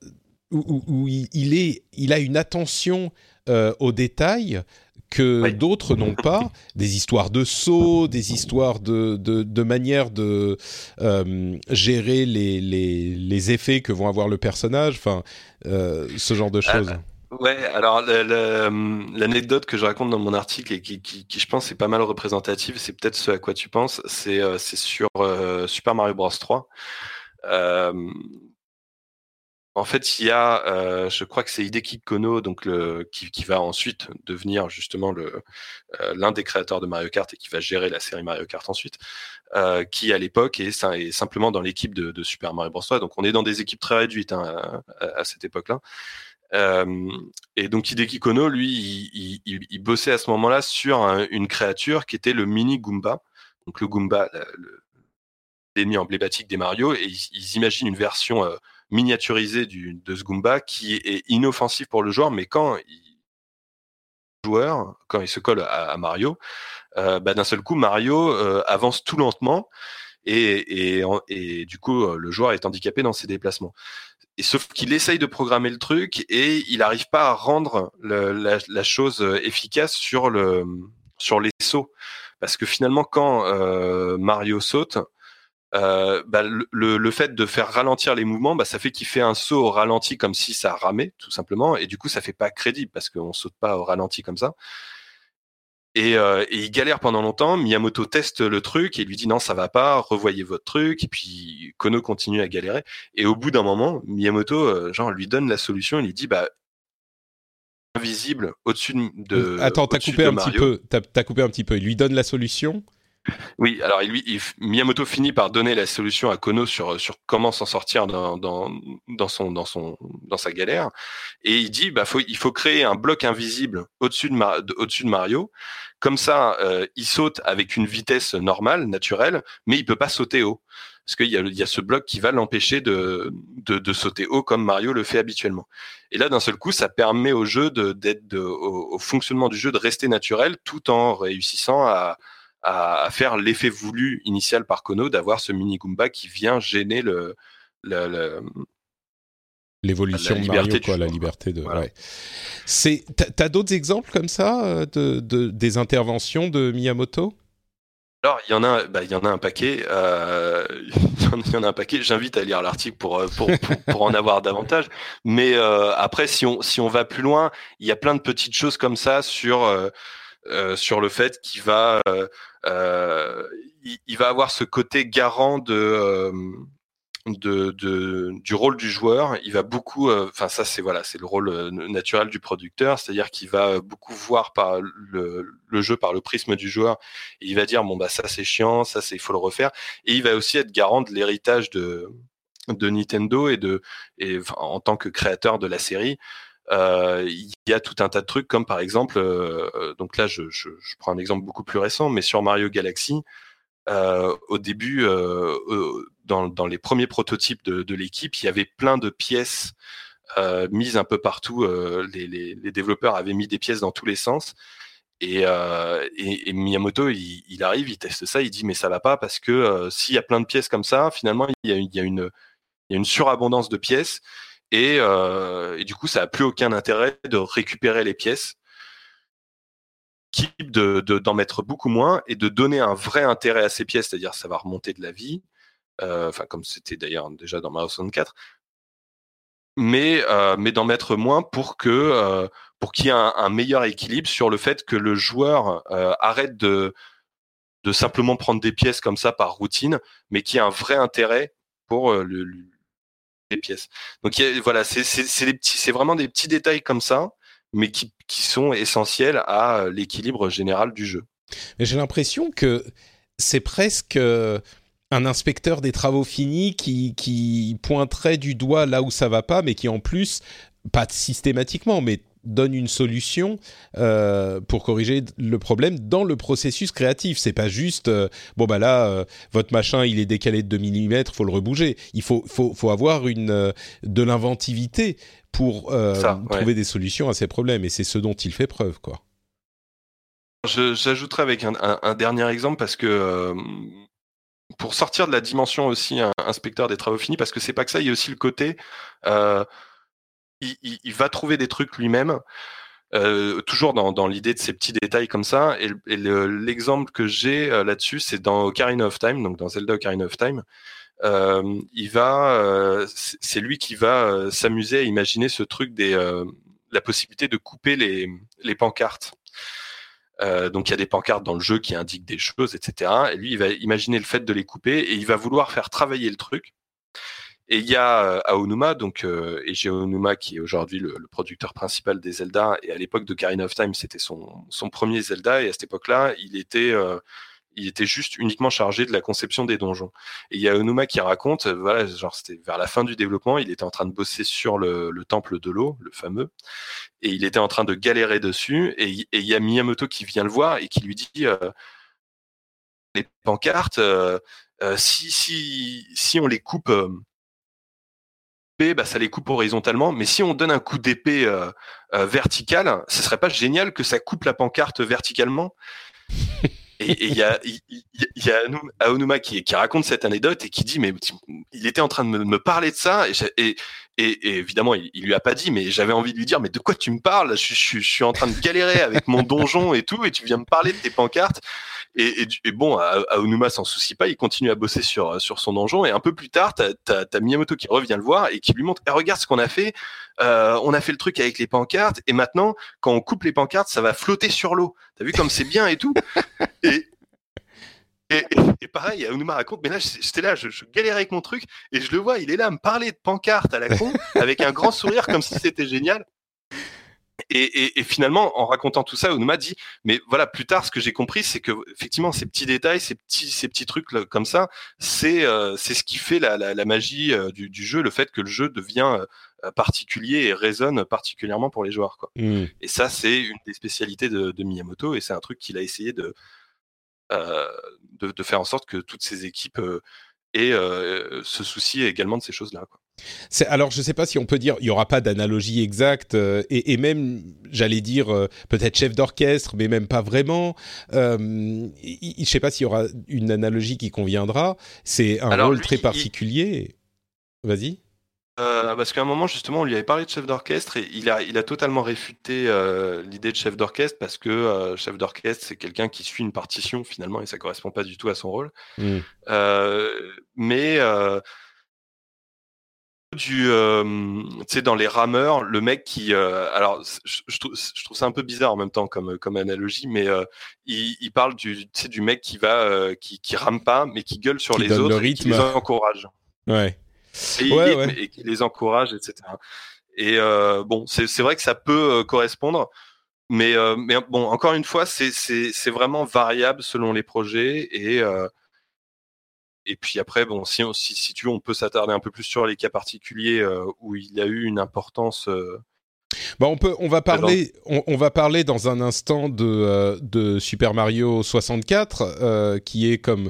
où, où, il, est, il a une attention euh, aux détails que d'autres n'ont (laughs) pas. Des histoires de sauts, des histoires de, de, de manière de euh, gérer les, les, les, effets que vont avoir le personnage. Enfin, euh, ce genre de choses. Ouais, alors l'anecdote que je raconte dans mon article et qui, qui, qui je pense est pas mal représentative, c'est peut-être ce à quoi tu penses, c'est euh, sur euh, Super Mario Bros 3. Euh, en fait, il y a, euh, je crois que c'est Hideki Kono, donc le, qui, qui, va ensuite devenir justement le l'un des créateurs de Mario Kart et qui va gérer la série Mario Kart ensuite, qui à l'époque est, simplement dans l'équipe de, de, Super Mario Bros 3. Donc on est dans des équipes très réduites hein, à, cette époque-là. Et donc Hideki Kono, lui, il, bossait à ce moment-là sur une créature qui était le mini Goomba. Donc le Goomba, l'ennemi emblématique des Mario, et ils, imaginent une version euh, miniaturisée de ce Goomba qui est inoffensif pour le joueur, mais quand il joueur, quand il se colle à, Mario, euh, bah, d'un seul coup, Mario euh, avance tout lentement et, du coup, le joueur est handicapé dans ses déplacements. Et sauf qu'il essaye de programmer le truc et il n'arrive pas à rendre la, chose euh, efficace sur le sur les sauts. Parce que finalement, quand euh, Mario saute, euh, bah, le, le, fait de faire ralentir les mouvements, bah, ça fait qu'il fait un saut au ralenti comme si ça ramait, tout simplement. Et du coup, ça fait pas crédible parce qu'on saute pas au ralenti comme ça. Euh, et, il galère pendant longtemps. Miyamoto teste le truc et lui dit non, ça va pas, revoyez votre truc. Et puis Kono continue à galérer. Et au bout d'un moment, Miyamoto, euh, genre, lui donne la solution. Il lui dit bah invisible au-dessus de. Attends, t'as coupé un petit peu. T'as coupé un petit peu. Il lui donne la solution. Oui, alors il, il, Miyamoto finit par donner la solution à Kono sur sur comment s'en sortir dans, dans, dans son dans son dans sa galère. Et il dit bah faut il faut créer un bloc invisible au-dessus de, au-dessus de Mario. Comme ça euh, il saute avec une vitesse normale naturelle mais il peut pas sauter haut. Parce qu'il y a, y a ce bloc qui va l'empêcher de, de, de, sauter haut comme Mario le fait habituellement. Et là, d'un seul coup, ça permet au jeu de, d'être au, au, fonctionnement du jeu de rester naturel tout en réussissant à, à, à faire l'effet voulu initial par Kono d'avoir ce mini Goomba qui vient gêner le, le, le l'évolution de Mario, quoi, la liberté de. Voilà. Ouais. C'est, t'as d'autres exemples comme ça euh, de, de, des interventions de Miyamoto? Alors, il y en a, bah, il y en a un paquet. Euh, (laughs) il y en a un paquet. J'invite à lire l'article pour, euh, pour, pour, pour, en avoir davantage. Mais euh, après, si on, si on va plus loin, il y a plein de petites choses comme ça sur, euh sur le fait qu'il va, il, il, va avoir ce côté garant de de, de, du rôle du joueur. Il va beaucoup, euh, enfin ça c'est voilà, c'est le rôle euh, naturel du producteur, c'est-à-dire qu'il va beaucoup voir par le, le, jeu par le prisme du joueur. Et il va dire bon bah ça c'est chiant, ça c'est il faut le refaire. Et il va aussi être garant de l'héritage de de Nintendo et de et en tant que créateur de la série. Euh, il y a tout un tas de trucs comme par exemple, euh, donc là je, je, je, prends un exemple beaucoup plus récent, mais sur Mario Galaxy, euh, au début, euh, dans, dans, les premiers prototypes de, de l'équipe, il y avait plein de pièces euh, mises un peu partout. Les, les, les, développeurs avaient mis des pièces dans tous les sens. Et, et, et Miyamoto, il, il, arrive, il teste ça, il dit mais ça va pas parce que s'il y a plein de pièces comme ça, finalement il y a, il y a une il y a une surabondance de pièces et, euh, et, du coup, ça a plus aucun intérêt de récupérer les pièces de d'en de, mettre beaucoup moins et de donner un vrai intérêt à ces pièces, c'est-à-dire ça va remonter de la vie, euh, comme c'était d'ailleurs déjà dans Mario 64, mais euh, mais d'en mettre moins pour que pour qu'il y ait un, meilleur équilibre sur le fait que le joueur arrête de de simplement prendre des pièces comme ça par routine, mais qu'il y ait un vrai intérêt pour le les pièces. Donc voilà, c'est vraiment des petits détails comme ça mais qui, sont essentiels à euh, l'équilibre général du jeu. J'ai l'impression que c'est presque euh, un inspecteur des travaux finis qui, qui pointerait du doigt là où ça va pas, mais qui en plus, pas systématiquement, mais donne une solution euh, pour corriger le problème dans le processus créatif. C'est pas juste euh, bon bah là euh, votre machin il est décalé de 2 mm, faut le rebouger. Il faut faut faut avoir une de l'inventivité pour Ça, ouais. trouver des solutions à ces problèmes et c'est ce dont il fait preuve quoi. J'ajouterai avec un, un, un, dernier exemple parce que pour sortir de la dimension aussi inspecteur des travaux finis parce que c'est pas que ça, il y a aussi le côté euh, il, va trouver des trucs lui-même, euh, toujours dans, l'idée de ces petits détails comme ça. Et, l'exemple que j'ai euh, là-dessus, c'est dans Ocarina of Time, donc dans Zelda Ocarina of Time. Euh, il va, euh, c'est lui qui va s'amuser à imaginer ce truc des, la possibilité de couper les, les pancartes. Donc il y a des pancartes dans le jeu qui indiquent des choses, etc. Et lui, il va imaginer le fait de les couper et il va vouloir faire travailler le truc. Et il y a euh, Aonuma, donc euh, Eiji Aonuma, qui est aujourd'hui le, le, producteur principal des Zelda. Et à l'époque de Karina of Time, c'était son, son premier Zelda. Et à cette époque-là, il était euh, il était juste uniquement chargé de la conception des donjons. Et il y a Aonuma qui raconte, euh, voilà, genre c'était vers la fin du développement, il était en train de bosser sur le, le temple de l'eau, le fameux, et il était en train de galérer dessus. Et, il y a Miyamoto qui vient le voir et qui lui dit euh, les pancartes, euh, si si si on les coupe bah, ça les coupe horizontalement. Mais si on donne un coup d'épée euh, euh, vertical, ce serait pas génial que ça coupe la pancarte verticalement. (laughs) Et il y a, y, y a Aonuma qui, qui, raconte cette anecdote et qui dit mais il était en train de me, me parler de ça et, et, et, et évidemment il, il, lui a pas dit mais j'avais envie de lui dire mais de quoi tu me parles? Je, je, je, suis en train de galérer avec mon donjon et tout et tu viens me parler de tes pancartes et, et, et bon, Aonuma s'en soucie pas, il continue à bosser sur sur son donjon. Et un peu plus tard, t'as as, Miyamoto qui revient le voir et qui lui montre, eh, regarde ce qu'on a fait. Euh, on a fait le truc avec les pancartes et maintenant, quand on coupe les pancartes, ça va flotter sur l'eau. T'as vu comme c'est bien et tout? et, et, et, pareil, Aonuma raconte, mais là, j'étais là, je, je, galérais avec mon truc, et je le vois, il est là à me parler de pancartes à la con, (laughs) avec un grand sourire, comme si c'était génial. Et, et, et, finalement, en racontant tout ça, Onuma dit, mais voilà, plus tard, ce que j'ai compris, c'est que effectivement, ces petits détails, ces petits, ces petits trucs là, comme ça, c'est euh, c'est ce qui fait la, la, la magie euh, du, du, jeu, le fait que le jeu devient euh, particulier et résonne particulièrement pour les joueurs. Quoi. Mmh. Et ça, c'est une des spécialités de, de Miyamoto, et c'est un truc qu'il a essayé de, euh, de, de faire en sorte que toutes ces équipes et se soucie également de ces choses-là. Alors, je ne sais pas si on peut dire, il n'y aura pas d'analogie exacte, et, et, même, j'allais dire, peut-être chef d'orchestre, mais même pas vraiment. je ne sais pas s'il y aura une analogie qui conviendra. C'est un rôle très particulier. Vas-y. Euh, parce qu'à un moment, justement, on lui avait parlé de chef d'orchestre et il a, il a totalement réfuté euh, l'idée de chef d'orchestre parce que euh, chef d'orchestre, c'est quelqu'un qui suit une partition finalement et ça correspond pas du tout à son rôle. Mm. mais du, tu sais, dans les rameurs, le mec qui, alors, je, trouve, je, trouve, ça un peu bizarre en même temps comme, comme analogie, mais il, il, parle du, du mec qui va, qui, qui rame pas, mais qui gueule sur les autres, et qui les encourage. Ouais et, qui les encourage, etc. Et euh, bon, c'est vrai que ça peut euh, correspondre, mais, euh, mais bon, encore une fois, c'est vraiment variable selon les projets et et puis après, bon, si, si, si tu veux, on peut s'attarder un peu plus sur les cas particuliers où il y a eu une importance. Bah on peut, on va parler, on, va parler dans un instant de, de Super Mario 64, qui est comme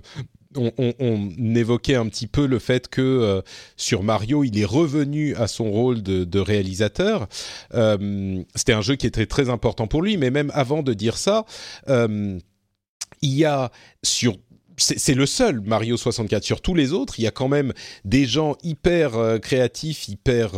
on, évoquait un petit peu le fait que euh, sur Mario, il est revenu à son rôle de, réalisateur. Euh, c'était un jeu qui était très important pour lui, mais même avant de dire ça, euh, il y a sur c'est le seul Mario 64. Sur tous les autres, il y a quand même des gens hyper créatifs, hyper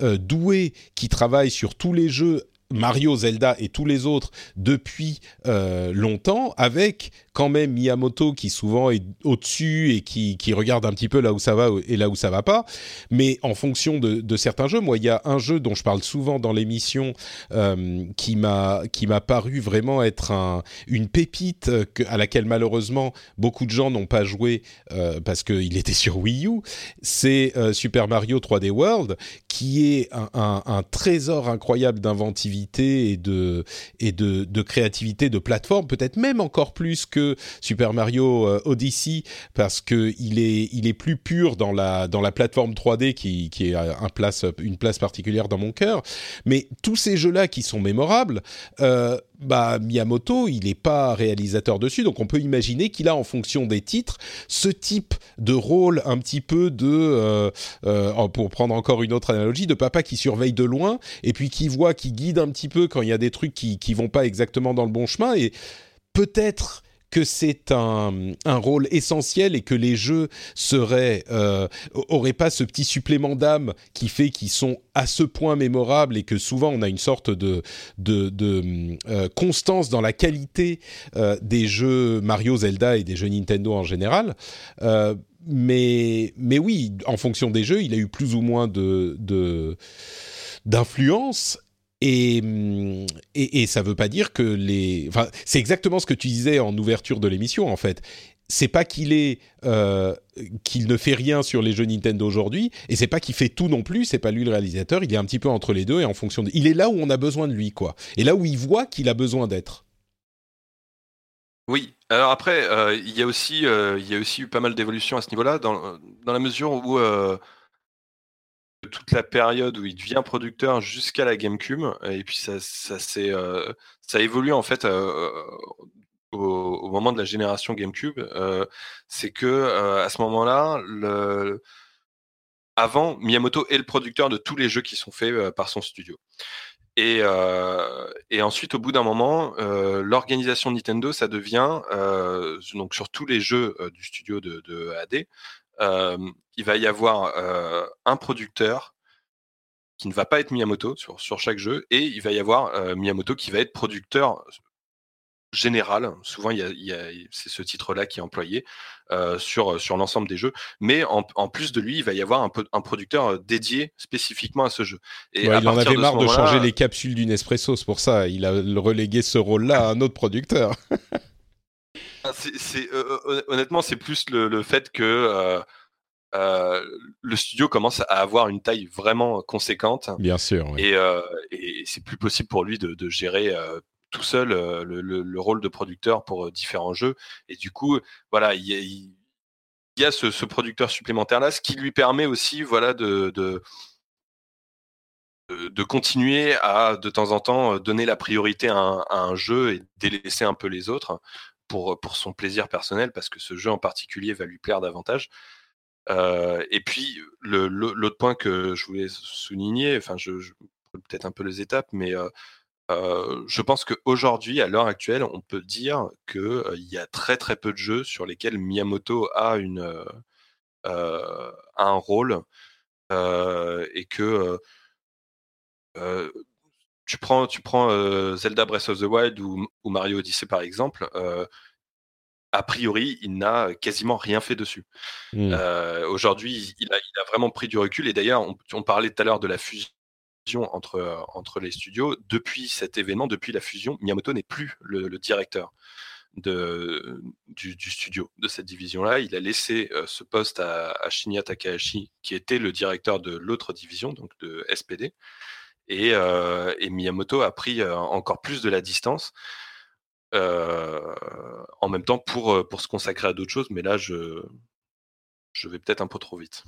doués qui travaillent sur tous les jeux Mario, Zelda et tous les autres depuis longtemps, avec quand même Miyamoto qui souvent est au-dessus et qui, qui regarde un petit peu là où ça va et là où ça va pas. Mais en fonction de, certains jeux, moi il y a un jeu dont je parle souvent dans l'émission euh, qui m'a paru vraiment être un, une pépite que, à laquelle malheureusement beaucoup de gens n'ont pas joué euh, parce qu'il était sur Wii U. C'est euh, Super Mario 3D World qui est un, un, un trésor incroyable d'inventivité et de et de, de créativité de plateforme, peut-être même encore plus que Super Mario euh, Odyssey parce que il est il est plus pur dans la dans la plateforme 3D qui qui est un place une place particulière dans mon cœur. Mais tous ces jeux là qui sont mémorables. Euh, bah Miyamoto, il n'est pas réalisateur dessus, donc on peut imaginer qu'il a en fonction des titres ce type de rôle un petit peu de, euh, euh, pour prendre encore une autre analogie, de papa qui surveille de loin et puis qui voit, qui guide un petit peu quand il y a des trucs qui qui vont pas exactement dans le bon chemin et peut-être que c'est un, un, rôle essentiel et que les jeux seraient euh, auraient pas ce petit supplément d'âme qui fait qu'ils sont à ce point mémorables et que souvent on a une sorte de de, de euh, constance dans la qualité euh, des jeux Mario, Zelda et des jeux Nintendo en général. Euh, mais mais oui, en fonction des jeux, il a eu plus ou moins de, de d'influence et, ça veut pas dire que les. C'est exactement ce que tu disais en ouverture de l'émission, en fait. C'est pas qu'il est euh, qu'il ne fait rien sur les jeux Nintendo aujourd'hui, et c'est pas qu'il fait tout non plus. C'est pas lui le réalisateur. Il est un petit peu entre les deux et en fonction de. Il est là où on a besoin de lui, quoi. Et là où il voit qu'il a besoin d'être. Oui. Alors après, euh, il y a aussi euh, y a aussi eu pas mal d'évolutions à ce niveau-là, dans, dans la mesure où euh, toute la période où il devient producteur jusqu'à la GameCube. Et puis ça ça euh, évolue en fait euh, au, moment de la génération GameCube. Euh, c'est que à ce moment-là avant Miyamoto est le producteur de tous les jeux qui sont faits par son studio. Et, ensuite au bout d'un moment l'organisation Nintendo ça devient donc sur tous les jeux du studio de, AD il va y avoir un producteur qui ne va pas être Miyamoto sur, sur chaque jeu, et il va y avoir Miyamoto qui va être producteur général. Souvent, il y a, c'est ce titre-là qui est employé euh, sur, sur l'ensemble des jeux. Mais en, en, plus de lui, il va y avoir un, un producteur dédié spécifiquement à ce jeu. Et ouais, il en avait marre de changer les capsules du Nespresso, c'est pour ça. Il a relégué ce rôle-là à un autre producteur. (laughs) Ah, c'est, euh, honnêtement, c'est plus le, le, fait que euh, euh, le studio commence à avoir une taille vraiment conséquente. Bien sûr. Et, et c'est plus possible pour lui de, de gérer tout seul le, le, le, rôle de producteur pour différents jeux. Et du coup, voilà, il y a, il y a ce, ce, producteur supplémentaire là, ce qui lui permet aussi, voilà, de, de de continuer à de temps en temps donner la priorité à un, à un, jeu et délaisser un peu les autres pour, pour son plaisir personnel, parce que ce jeu en particulier va lui plaire davantage. et puis l'autre point que je voulais souligner, enfin je, je peut-être un peu les étapes, mais je pense qu'aujourd'hui, à l'heure actuelle, on peut dire qu'il y a très très peu de jeux sur lesquels Miyamoto a une un rôle et que tu prends, tu prends Zelda Breath of the Wild ou, Mario Odyssey par exemple, a priori, il n'a quasiment rien fait dessus. Mmh. Aujourd'hui, il, a, vraiment pris du recul. Et d'ailleurs, on, on, parlait tout à l'heure de la fusion entre, entre les studios. Depuis cet événement, depuis la fusion, Miyamoto n'est plus le, directeur de, du, studio de cette division-là. Il a laissé ce poste à, Shinya Takahashi, qui était le directeur de l'autre division, donc de SPD. Et, et, Miyamoto a pris encore plus de la distance. en même temps pour, pour se consacrer à d'autres choses, mais là je, je vais peut-être un peu trop vite.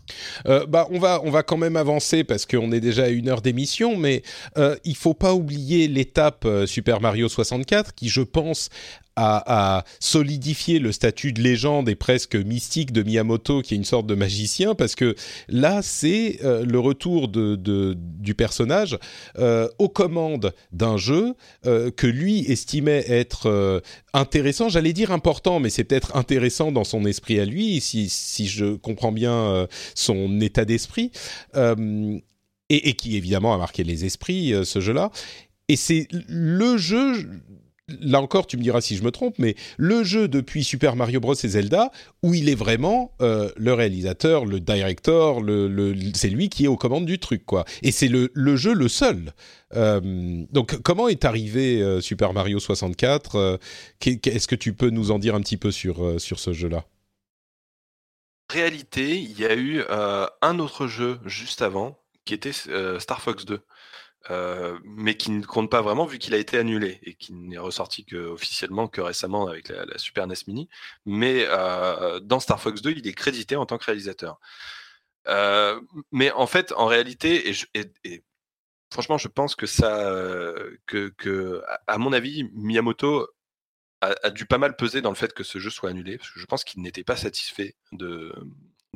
Euh, bah, on va, on va quand même avancer parce qu'on est déjà à une heure d'émission, mais euh, il faut pas oublier l'étape euh, Super Mario 64 qui, je pense, à, solidifier le statut de légende et presque mystique de Miyamoto, qui est une sorte de magicien, parce que là, c'est euh, le retour du personnage euh, aux commandes d'un jeu euh, que lui estimait être intéressant, j'allais dire important, mais c'est peut-être intéressant dans son esprit à lui, si, je comprends bien son état d'esprit, et, qui évidemment a marqué les esprits, ce jeu-là. Et c'est le jeu là encore, tu me diras si je me trompe, mais le jeu depuis Super Mario Bros et Zelda, où il est vraiment euh, le réalisateur, le director, c'est lui qui est aux commandes du truc, quoi. Et c'est le, jeu le seul. Euh, donc, comment est arrivé euh, Super Mario 64 Est-ce que tu peux nous en dire un petit peu sur, sur ce jeu-là? Réalité, il y a eu un autre jeu juste avant, qui était Star Fox 2. Euh, mais qui ne compte pas vraiment vu qu'il a été annulé et qui n'est ressorti que, officiellement que récemment avec la, Super NES Mini. Mais euh, dans Star Fox 2, il est crédité en tant que réalisateur. Euh, mais en fait, en réalité, et, franchement, je pense que ça, que, à mon avis, Miyamoto a, a, dû pas mal peser dans le fait que ce jeu soit annulé, parce que je pense qu'il n'était pas satisfait de,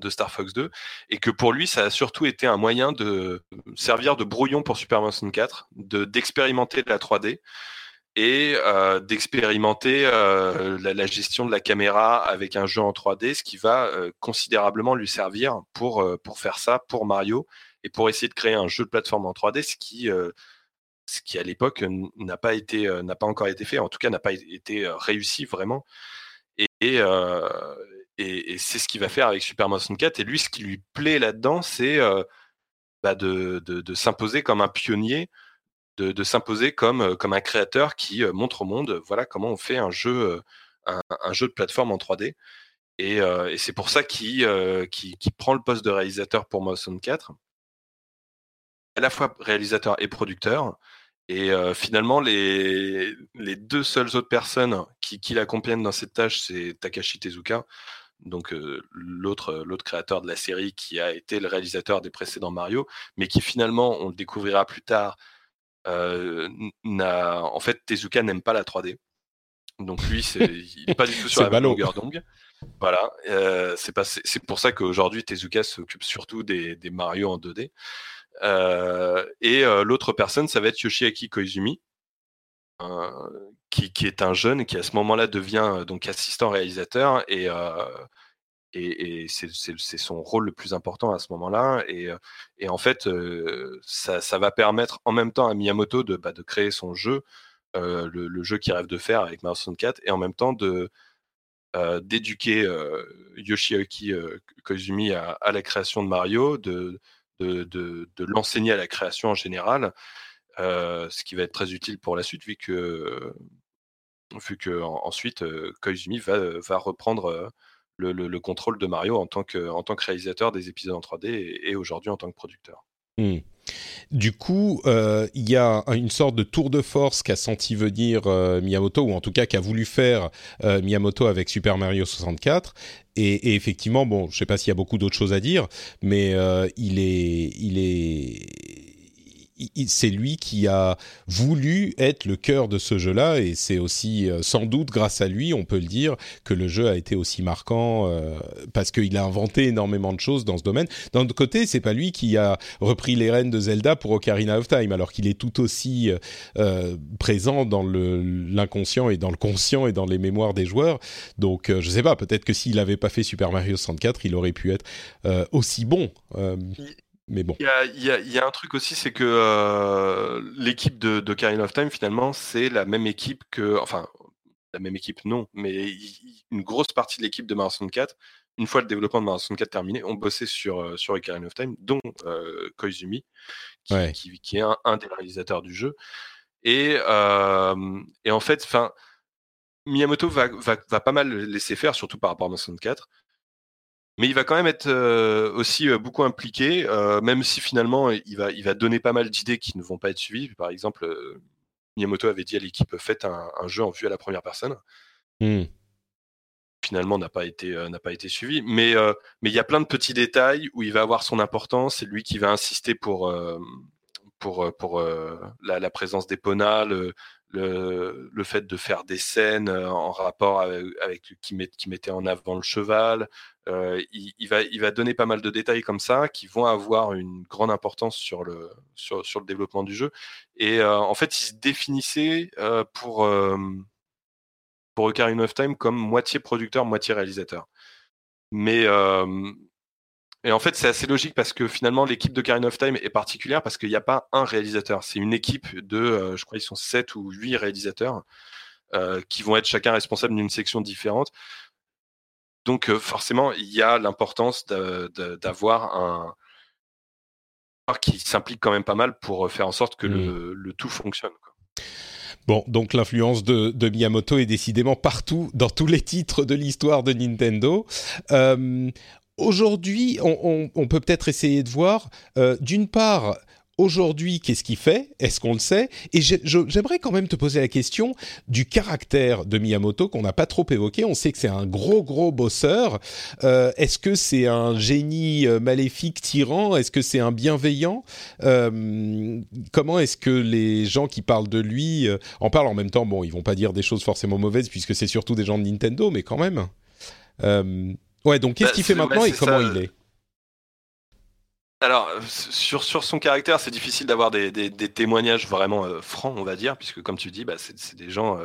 de Star Fox 2 et que pour lui ça a surtout été un moyen de servir de brouillon pour Super Mario 64, de d'expérimenter la 3D et euh, d'expérimenter euh, la, gestion de la caméra avec un jeu en 3D, ce qui va euh, considérablement lui servir pour pour faire ça pour Mario et pour essayer de créer un jeu de plateforme en 3D, ce qui ce qui à l'époque n'a pas été n'a pas encore été fait, en tout cas n'a pas été réussi vraiment. Et, et, c'est ce qu'il va faire avec Super Mario 64. Et lui, ce qui lui plaît là-dedans, c'est euh, bah, de, s'imposer comme un pionnier, de, s'imposer comme, euh, comme un créateur qui euh, montre au monde voilà comment on fait un jeu, un, jeu de plateforme en 3D. Et, c'est pour ça qu'il prend le poste de réalisateur pour Mario 64, à la fois réalisateur et producteur. Et finalement, les, les, deux seules autres personnes qui, qui l'accompagnent dans cette tâche, c'est Takashi Tezuka, donc l'autre l'autre créateur de la série qui a été le réalisateur des précédents Mario, mais qui finalement, on le découvrira plus tard, n'a en fait Tezuka n'aime pas la 3D. Donc lui, c'est il n'est pas du tout (laughs) sur la longueur d'onde. Voilà, c'est c'est pour ça qu'aujourd'hui Tezuka s'occupe surtout des, des, Mario en 2D. et l'autre personne, ça va être Yoshiaki Koizumi, qui, est un jeune qui à ce moment-là devient euh, donc assistant réalisateur et, euh, c'est son rôle le plus important à ce moment-là. Et, euh, en fait, ça, va permettre en même temps à Miyamoto de, bah, créer son jeu, le, jeu qu'il rêve de faire avec Mario 64, et en même temps de d'éduquer Yoshiaki Kozumi à, la création de Mario, de, l'enseigner à la création en général. Euh, ce qui va être très utile pour la suite, vu que, vu que ensuite Koizumi va, va reprendre le, contrôle de Mario en tant, que, en tant que réalisateur des épisodes en 3D et, aujourd'hui en tant que producteur. Mmh. Du coup, il y a une sorte de tour de force qu'a senti venir Miyamoto, ou en tout cas qu'a voulu faire Miyamoto avec Super Mario 64. Et, et effectivement, bon, je ne sais pas s'il y a beaucoup d'autres choses à dire, mais il est, il est, c'est lui qui a voulu être le cœur de ce jeu-là, et c'est aussi sans doute grâce à lui, on peut le dire, que le jeu a été aussi marquant parce qu'il a inventé énormément de choses dans ce domaine. D'un autre côté, c'est pas lui qui a repris les rênes de Zelda pour Ocarina of Time, alors qu'il est tout aussi présent dans l'inconscient et dans le conscient et dans les mémoires des joueurs. Donc, je sais pas, peut-être que s'il n'avait pas fait Super Mario 64, il aurait pu être aussi bon. Mais bon. Il y, a, un truc aussi, c'est que l'équipe de, de of Time, finalement, c'est la même équipe que. Enfin, la même équipe, non, mais une grosse partie de l'équipe de Mario 64 une fois le développement de Mario 64 terminé, on bossait sur, euh, sur Ocarina of Time, dont euh, Koizumi, qui, qui, est un, des réalisateurs du jeu. Et, euh, et en fait, fin, Miyamoto va, va, va, pas mal laisser faire, surtout par rapport à Mario 64. Mais il va quand même être aussi beaucoup impliqué, même si finalement il va, il va donner pas mal d'idées qui ne vont pas être suivies. Par exemple, Miyamoto avait dit à l'équipe faites un, un, jeu en vue à la première personne. Mmh finalement n'a pas été euh, n'a pas été suivi. Mais euh, mais il y a plein de petits détails où il va avoir son importance. C'est lui qui va insister pour euh, pour pour la, la, présence d'Epona, le, le, le fait de faire des scènes en rapport avec, qui, met, qui mettait en avant le cheval. Euh, il, va, il va donner pas mal de détails comme ça qui vont avoir une grande importance sur le, sur, sur le développement du jeu. Et en fait, il se définissait pour, pour Ocarina of Time comme moitié producteur, moitié réalisateur. Mais et en fait, c'est assez logique parce que finalement, l'équipe de Ocarina of Time est particulière parce qu'il n'y a pas un réalisateur. C'est une équipe de, je crois, ils sont 7 ou 8 réalisateurs qui vont être chacun responsable d'une section différente. Donc, forcément, il y a l'importance d'avoir un qui s'implique quand même pas mal pour faire en sorte que le, mmh. le, tout fonctionne. Quoi. Bon, donc l'influence de, Miyamoto est décidément partout, dans tous les titres de l'histoire de Nintendo. Euh, aujourd'hui, on, peut peut-être essayer de voir, euh, d'une part, aujourd'hui, qu'est-ce qu'il fait? Est-ce qu'on le sait? Et j'aimerais quand même te poser la question du caractère de Miyamoto qu'on n'a pas trop évoqué. On sait que c'est un gros, gros bosseur. Euh, est-ce que c'est un génie euh, maléfique, tyran? Est-ce que c'est un bienveillant? Comment est-ce que les gens qui parlent de lui en parlent en même temps? Bon, ils vont pas dire des choses forcément mauvaises puisque c'est surtout des gens de Nintendo, mais quand même. Ouais, donc qu'est-ce bah, qu'il fait maintenant et comment il est? Alors, euh, sur, sur son caractère, c'est difficile d'avoir des, des, témoignages vraiment euh, francs, on va dire, puisque comme tu dis, bah, c'est des gens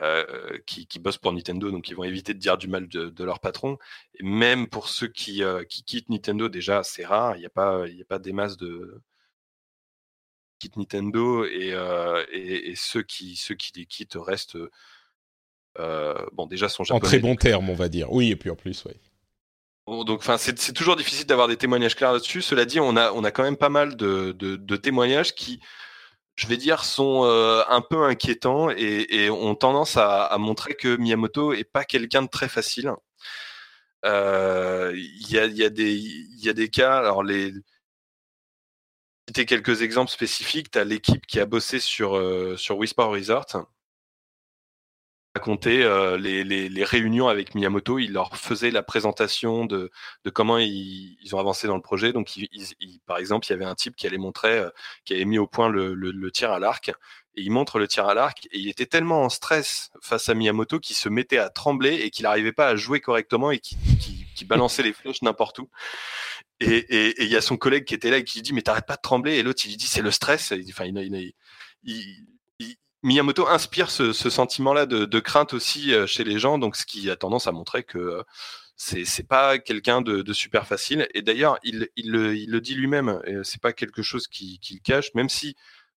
euh, qui, qui, bossent pour Nintendo, donc ils vont éviter de dire du mal de, de leur patron. Et même pour ceux qui, qui quittent Nintendo, déjà, c'est rare, il n'y a, pas, a pas des masses de quittent Nintendo, et, et, et, ceux, qui, ceux qui les quittent restent... bon, déjà, sont japonais. En très bon terme, on va dire. Oui, et puis en plus, oui. Donc, enfin, c'est toujours difficile d'avoir des témoignages clairs là-dessus. Cela dit, on a, on a quand même pas mal de, de, témoignages qui, je vais dire, sont euh, un peu inquiétants et, ont tendance à, à, montrer que Miyamoto est pas quelqu'un de très facile. Euh, il y, a, y, a des, y a des cas, alors les citer quelques exemples spécifiques, tu as l'équipe qui a bossé sur, euh, sur Whisper Resort, euh, les, réunions avec Miyamoto. Il leur faisait la présentation de, comment ils, ont avancé dans le projet. Donc, par exemple, il y avait un type qui allait montrer, euh, qui avait mis au point le, tir à l'arc. Et il montre le tir à l'arc. Et il était tellement en stress face à Miyamoto qu'il se mettait à trembler et qu'il n'arrivait pas à jouer correctement et qu'il qui, balançait les flèches n'importe où. Et il y a son collègue qui était là et qui lui dit mais t'arrêtes pas de trembler et l'autre il lui dit c'est le stress enfin il, il, il, Miyamoto inspire ce, sentiment-là de, crainte aussi euh, chez les gens, donc ce qui a tendance à montrer que euh, c'est pas quelqu'un de, super facile. Et d'ailleurs, il, il, le, dit lui-même, c'est pas quelque chose qu'il cache, même si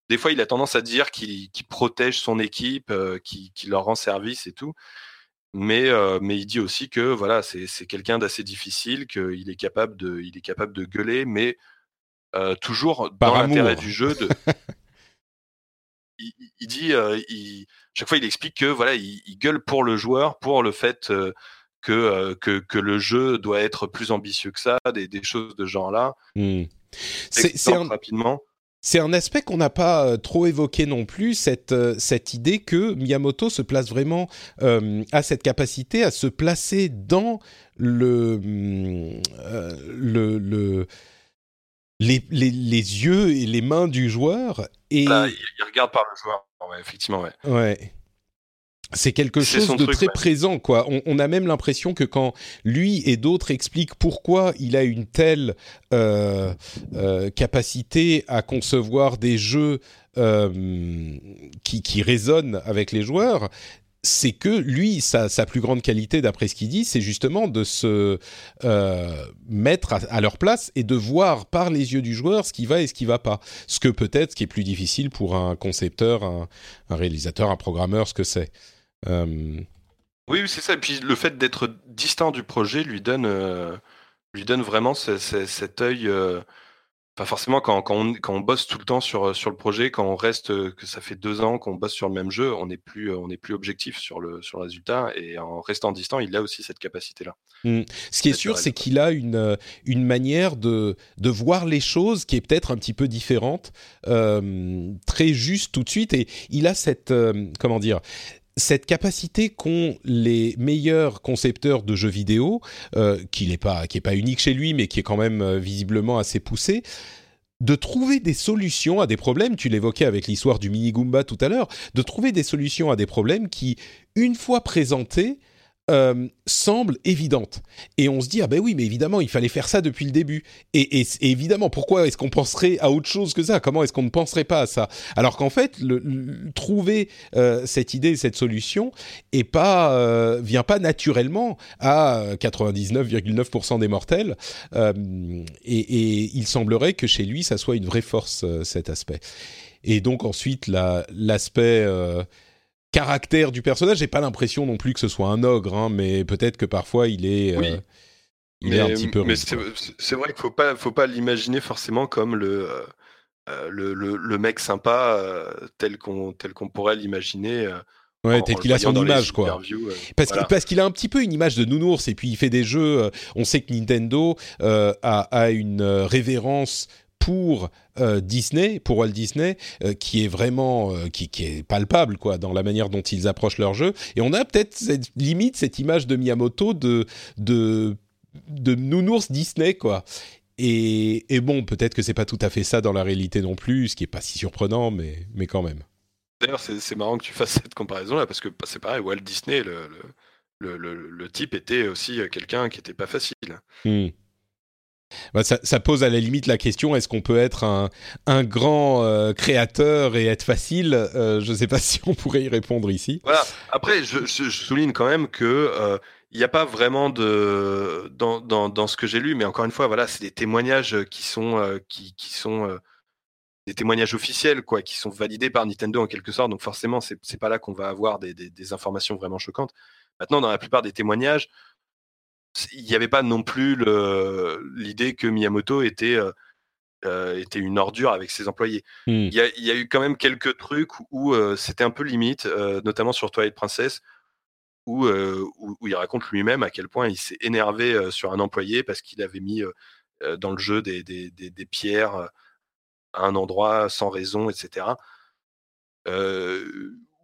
des fois il a tendance à dire qu'il protège son équipe, euh, qu'il leur rend service et tout. Mais, mais il dit aussi que voilà, c'est quelqu'un d'assez difficile, qu'il est capable de, il est capable de gueuler, mais toujours dans l'intérêt du jeu. De... (laughs) il, dit, euh, chaque fois, il explique que voilà, il, gueule pour le joueur, pour le fait euh, euh, que, que, le jeu doit être plus ambitieux que ça, des, choses de genre-là. Hmm. C'est un... rapidement. C'est un aspect qu'on n'a pas trop évoqué non plus, cette, cette idée que Miyamoto se place vraiment, à cette capacité à se placer dans le, le, le les, les, les, yeux et les mains du joueur. Et... Là, il, regarde par le joueur, ouais, effectivement, ouais. Ouais. C'est quelque chose de très présent, quoi. On, on a même l'impression que quand lui et d'autres expliquent pourquoi il a une telle euh, euh, capacité à concevoir des jeux euh, qui, qui résonnent avec les joueurs, c'est que lui, sa, sa, plus grande qualité, d'après ce qu'il dit, c'est justement de se euh, mettre à, leur place et de voir par les yeux du joueur ce qui va et ce qui va pas. Ce que peut-être, ce qui est plus difficile pour un concepteur, un, réalisateur, un programmeur, ce que c'est. Euh... Oui, c'est ça. Et puis le fait d'être distant du projet lui donne, euh, lui donne vraiment ce, ce, cet œil. Euh Pas forcément quand, quand, on, quand on bosse tout le temps sur, sur le projet, quand on reste, que ça fait deux ans qu'on bosse sur le même jeu, on n'est plus, est plus objectif sur le, sur le résultat. Et en restant distant, il a aussi cette capacité-là. Mmh. Ce qui est sûr, c'est qu'il a une, une manière de, de voir les choses qui est peut-être un petit peu différente, euh, très juste tout de suite. Et il a cette, euh, comment dire, cette capacité qu'ont les meilleurs concepteurs de jeux vidéo, euh, qui n'est pas unique chez lui, mais qui est quand même euh, visiblement assez poussé, de trouver des solutions à des problèmes. Tu l'évoquais avec l'histoire du mini Goomba tout à l'heure, de trouver des solutions à des problèmes qui, une fois présentés, euh, semble évidente. Et on se dit, ah ben oui, mais évidemment, il fallait faire ça depuis le début. Et, et, et évidemment, pourquoi est-ce qu'on penserait à autre chose que ça? Comment est-ce qu'on ne penserait pas à ça? Alors qu'en fait, trouver euh, cette idée, cette solution, est pas, euh, vient pas naturellement à 99,9% des mortels. Et, et, il semblerait que chez lui, ça soit une vraie force, cet aspect. Et donc ensuite, l'aspect... La, caractère du personnage. J'ai pas l'impression non plus que ce soit un ogre, hein, mais peut-être que parfois il est, oui. euh, il mais, est un petit peu. Mais c'est vrai qu'il faut pas, faut pas l'imaginer forcément comme le, euh, le, le, le, mec sympa euh, tel qu'on tel qu'on pourrait l'imaginer. Ouais, tel qu'il a son image, quoi. Euh, parce voilà. parce qu'il a un petit peu une image de nounours et puis il fait des jeux. Euh, on sait que Nintendo euh, a, a, une révérence pour euh, Disney, pour Walt Disney, euh, qui est vraiment, euh, qui, qui, est palpable quoi, dans la manière dont ils approchent leur jeu. Et on a peut-être cette limite, cette image de Miyamoto de de de nounours Disney quoi. Et, et bon, peut-être que c'est pas tout à fait ça dans la réalité non plus, ce qui est pas si surprenant, mais mais quand même. D'ailleurs, c'est marrant que tu fasses cette comparaison là, parce que bah, c'est pareil, Walt Disney, le, le, le, le type était aussi quelqu'un qui était pas facile. Mmh. Bah, ça, pose à la limite la question est-ce qu'on peut être un, grand euh, créateur et être facile? Euh, Je ne sais pas (laughs) si on pourrait y répondre ici. Après, je, souligne quand même que euh, il n'y a pas vraiment de dans, ce que j'ai lu, mais encore une fois, voilà, c'est des témoignages qui sont euh, euh, des témoignages officiels, quoi, qui sont validés par Nintendo en quelque sorte. Donc forcément, c'est pas là qu'on va avoir des informations vraiment choquantes. Maintenant, dans la plupart des témoignages, il n'y avait pas non plus l'idée que Miyamoto était, euh, était une ordure avec ses employés. Hmm. Il y, a, y, a, eu quand même quelques trucs où euh, c'était un peu limite, euh, notamment sur Twilight Princess, où, où, où il raconte lui-même à quel point il s'est énervé sur un employé parce qu'il avait mis dans le jeu des, des, des, des, pierres à un endroit sans raison, etc. Où,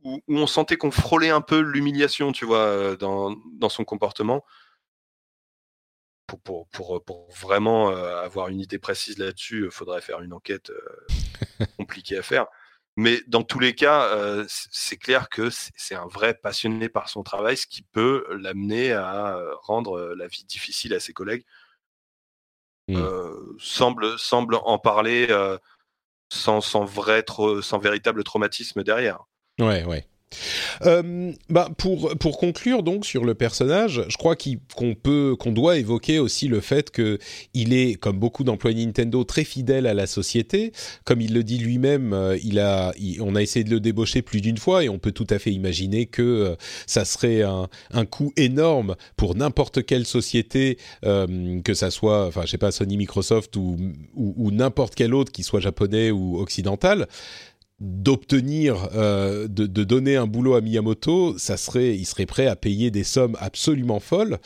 où, on sentait qu'on frôlait un peu l'humiliation, tu vois, dans, dans son comportement pour, pour, pour, pour, vraiment euh, avoir une idée précise là-dessus, il faudrait faire une enquête euh, (laughs) compliquée à faire. Mais dans tous les cas, euh, c'est clair que c'est un vrai passionné par son travail, ce qui peut l'amener à rendre la vie difficile à ses collègues. Mmh. semble, semble en parler sans, sans, vrai, sans véritable traumatisme derrière. Ouais, ouais. Euh, bah pour conclure donc sur le personnage, je crois qu'on peut qu'on doit évoquer aussi le fait que il est comme beaucoup d'employés Nintendo très fidèle à la société, comme il le dit lui-même, euh, on a essayé de le débaucher plus d'une fois et on peut tout à fait imaginer que euh, ça serait un un coût énorme pour n'importe quelle société que ça soit enfin je sais pas Sony, Microsoft ou ou, ou n'importe quel autre qui soit japonais ou occidental d'obtenir, euh, de, de, donner un boulot à Miyamoto, ça serait, il serait prêt à payer des sommes absolument folles.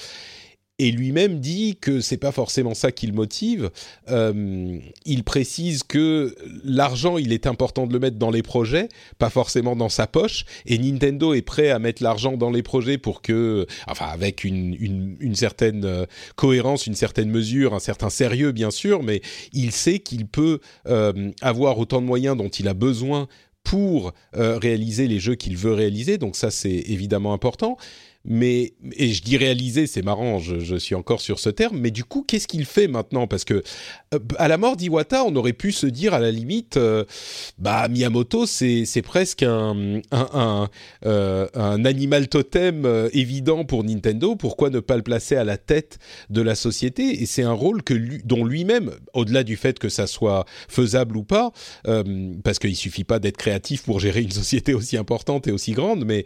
Et lui-même dit que c'est pas forcément ça qui le motive. Euh, il précise que l'argent, il est important de le mettre dans les projets, pas forcément dans sa poche. Et Nintendo est prêt à mettre l'argent dans les projets pour que, enfin, avec une, certaine euh, cohérence, une certaine mesure, un certain sérieux, bien sûr, mais il sait qu'il peut euh, avoir autant de moyens dont il a besoin pour réaliser les jeux qu'il veut réaliser. Donc ça, c'est évidemment important mais et je dis réaliser, c'est marrant, je, suis encore sur ce terme, mais du coup, qu'est-ce qu'il fait maintenant? Parce que euh, à la mort d'Iwata, on aurait pu se dire à la limite, euh, bah Miyamoto, c'est presque un un, euh, animal totem évident pour Nintendo. Pourquoi ne pas le placer à la tête de la société? Et c'est un rôle que dont lui-même, au-delà du fait que ça soit faisable ou pas, parce qu'il suffit pas d'être créatif pour gérer une société aussi importante et aussi grande, mais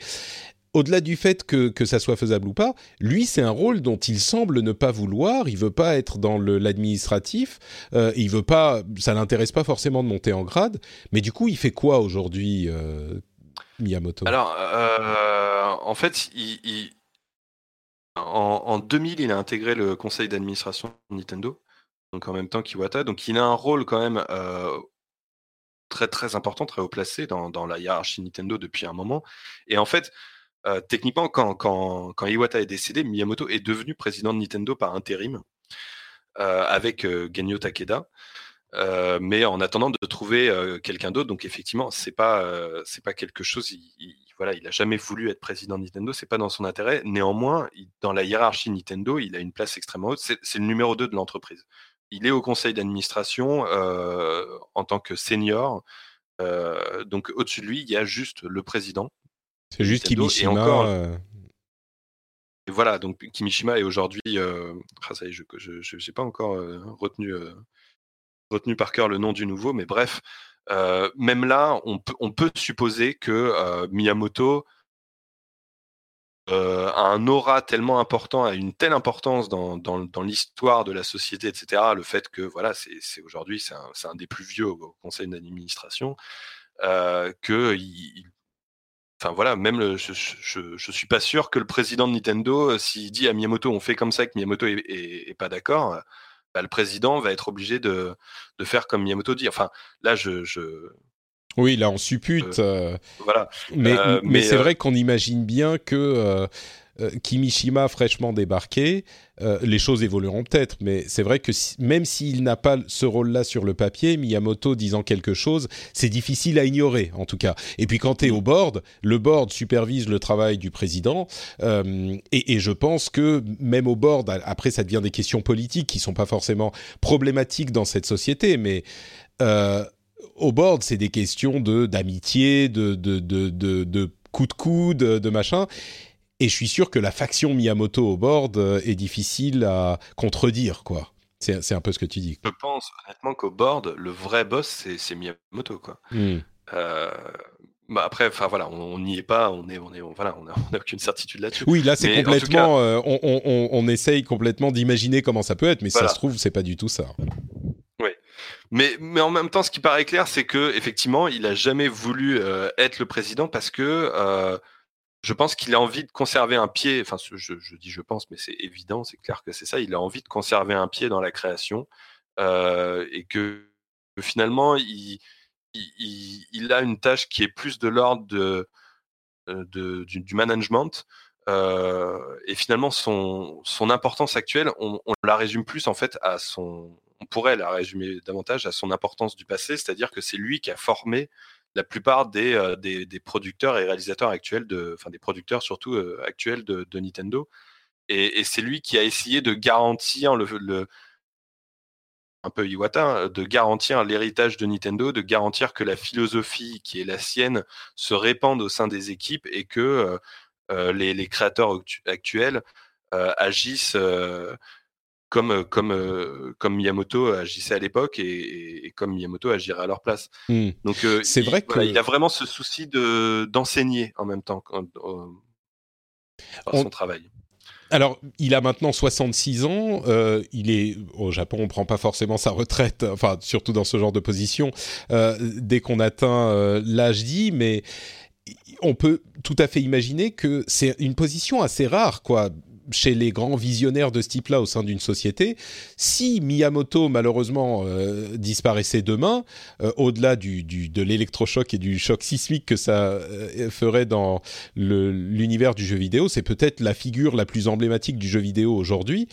au-delà du fait que, que ça soit faisable ou pas, lui, c'est un rôle dont il semble ne pas vouloir. Il veut pas être dans l'administratif. Euh, il veut pas. Ça l'intéresse pas forcément de monter en grade. Mais du coup, il fait quoi aujourd'hui, euh, Miyamoto? Alors, euh, en fait. En, en, 2000, il a intégré le conseil d'administration Nintendo, donc en même temps qu'Iwata. Donc, il a un rôle quand même euh, très très important, très haut placé dans, dans la hiérarchie Nintendo depuis un moment. Et en fait, euh, techniquement, quand, Iwata est décédé, Miyamoto est devenu président de Nintendo par intérim euh, avec euh, Genyo Takeda. Euh, mais en attendant de trouver quelqu'un d'autre, donc effectivement, c'est pas pas quelque chose. Il, il, voilà, il a jamais voulu être président de Nintendo, c'est pas dans son intérêt. Néanmoins, dans la hiérarchie Nintendo, il a une place extrêmement haute. C'est le numéro 2 de l'entreprise. Il est au conseil d'administration en tant que senior. donc au-dessus de lui, il y a juste le président c'est juste Kimishima. Et encore, euh... et voilà, donc Kimishima est aujourd'hui. Euh... Ah, ça y est, je n'ai pas encore euh, retenu, retenu par cœur le nom du nouveau, mais bref, même là, on peut, on peut supposer que Miyamoto a un aura tellement important, a une telle importance dans, dans, dans l'histoire de la société, etc. Le fait que voilà, c'est aujourd'hui c'est un, un, des plus vieux au conseil d'administration, que il, Enfin voilà, même le, je, je, je, suis pas sûr que le président de Nintendo, euh, s'il dit à Miyamoto on fait comme ça et que Miyamoto est, est, est pas d'accord, euh, bah, le président va être obligé de, de, faire comme Miyamoto dit. Enfin là, je, je... oui, là on suppute. Euh, voilà. Mais, mais, mais c'est vrai qu'on imagine bien que euh, Kimishima fraîchement débarqué, euh, les choses évolueront peut-être, mais c'est vrai que même s'il n'a pas ce rôle-là sur le papier, Miyamoto disant quelque chose, c'est difficile à ignorer en tout cas. Et puis quand tu es au board, le board supervise le travail du président, euh, et, je pense que même au board, après ça devient des questions politiques qui sont pas forcément problématiques dans cette société, mais au board, c'est des questions de d'amitié, de de, de, de, de coup de coude, de machin. Et je suis sûr que la faction Miyamoto au board euh, est difficile à contredire, quoi. C'est un peu ce que tu dis. Je pense honnêtement qu'au board, le vrai boss, c'est Miyamoto, quoi. Mm. Euh, bah après, enfin voilà, on n'y est pas, on est, on est, on, voilà, on n'a (laughs) aucune certitude là-dessus. Oui, là c'est complètement, cas... euh, on, on, on, essaye complètement d'imaginer comment ça peut être, mais voilà. ça se trouve, c'est pas du tout ça. Oui, mais mais en même temps, ce qui paraît clair, c'est que effectivement, il a jamais voulu euh, être le président parce que je pense qu'il a envie de conserver un pied, enfin je, dis je pense, mais c'est évident, c'est clair que c'est ça, il a envie de conserver un pied dans la création euh, et que, finalement il, a une tâche qui est plus de l'ordre de, de, du, management euh, et finalement son, son importance actuelle, on, la résume plus en fait à son, on pourrait la résumer davantage à son importance du passé, c'est-à-dire que c'est lui qui a formé la plupart des, euh, des, des, producteurs et réalisateurs actuels, de, enfin des producteurs surtout euh, actuels de, Nintendo. Et, c'est lui qui a essayé de garantir le, un peu Iwata, hein, de garantir l'héritage de Nintendo, de garantir que la philosophie qui est la sienne se répande au sein des équipes et que euh, les, créateurs actuels agissent comme comme comme Miyamoto agissait à l'époque et, et, comme Miyamoto agirait à leur place. Mmh. Donc c'est vrai voilà, il a vraiment ce souci de d'enseigner en même temps quand, par On... son travail. Alors, il a maintenant 66 ans. Euh, il est au Japon, on prend pas forcément sa retraite, enfin surtout dans ce genre de position euh, dès qu'on atteint euh, l'âge dit, mais on peut tout à fait imaginer que c'est une position assez rare, quoi chez les grands visionnaires de ce type-là au sein d'une société. Si Miyamoto malheureusement euh, disparaissait demain, euh, au-delà de l'électrochoc et du choc sismique que ça euh, ferait dans l'univers du jeu vidéo, c'est peut-être la figure la plus emblématique du jeu vidéo aujourd'hui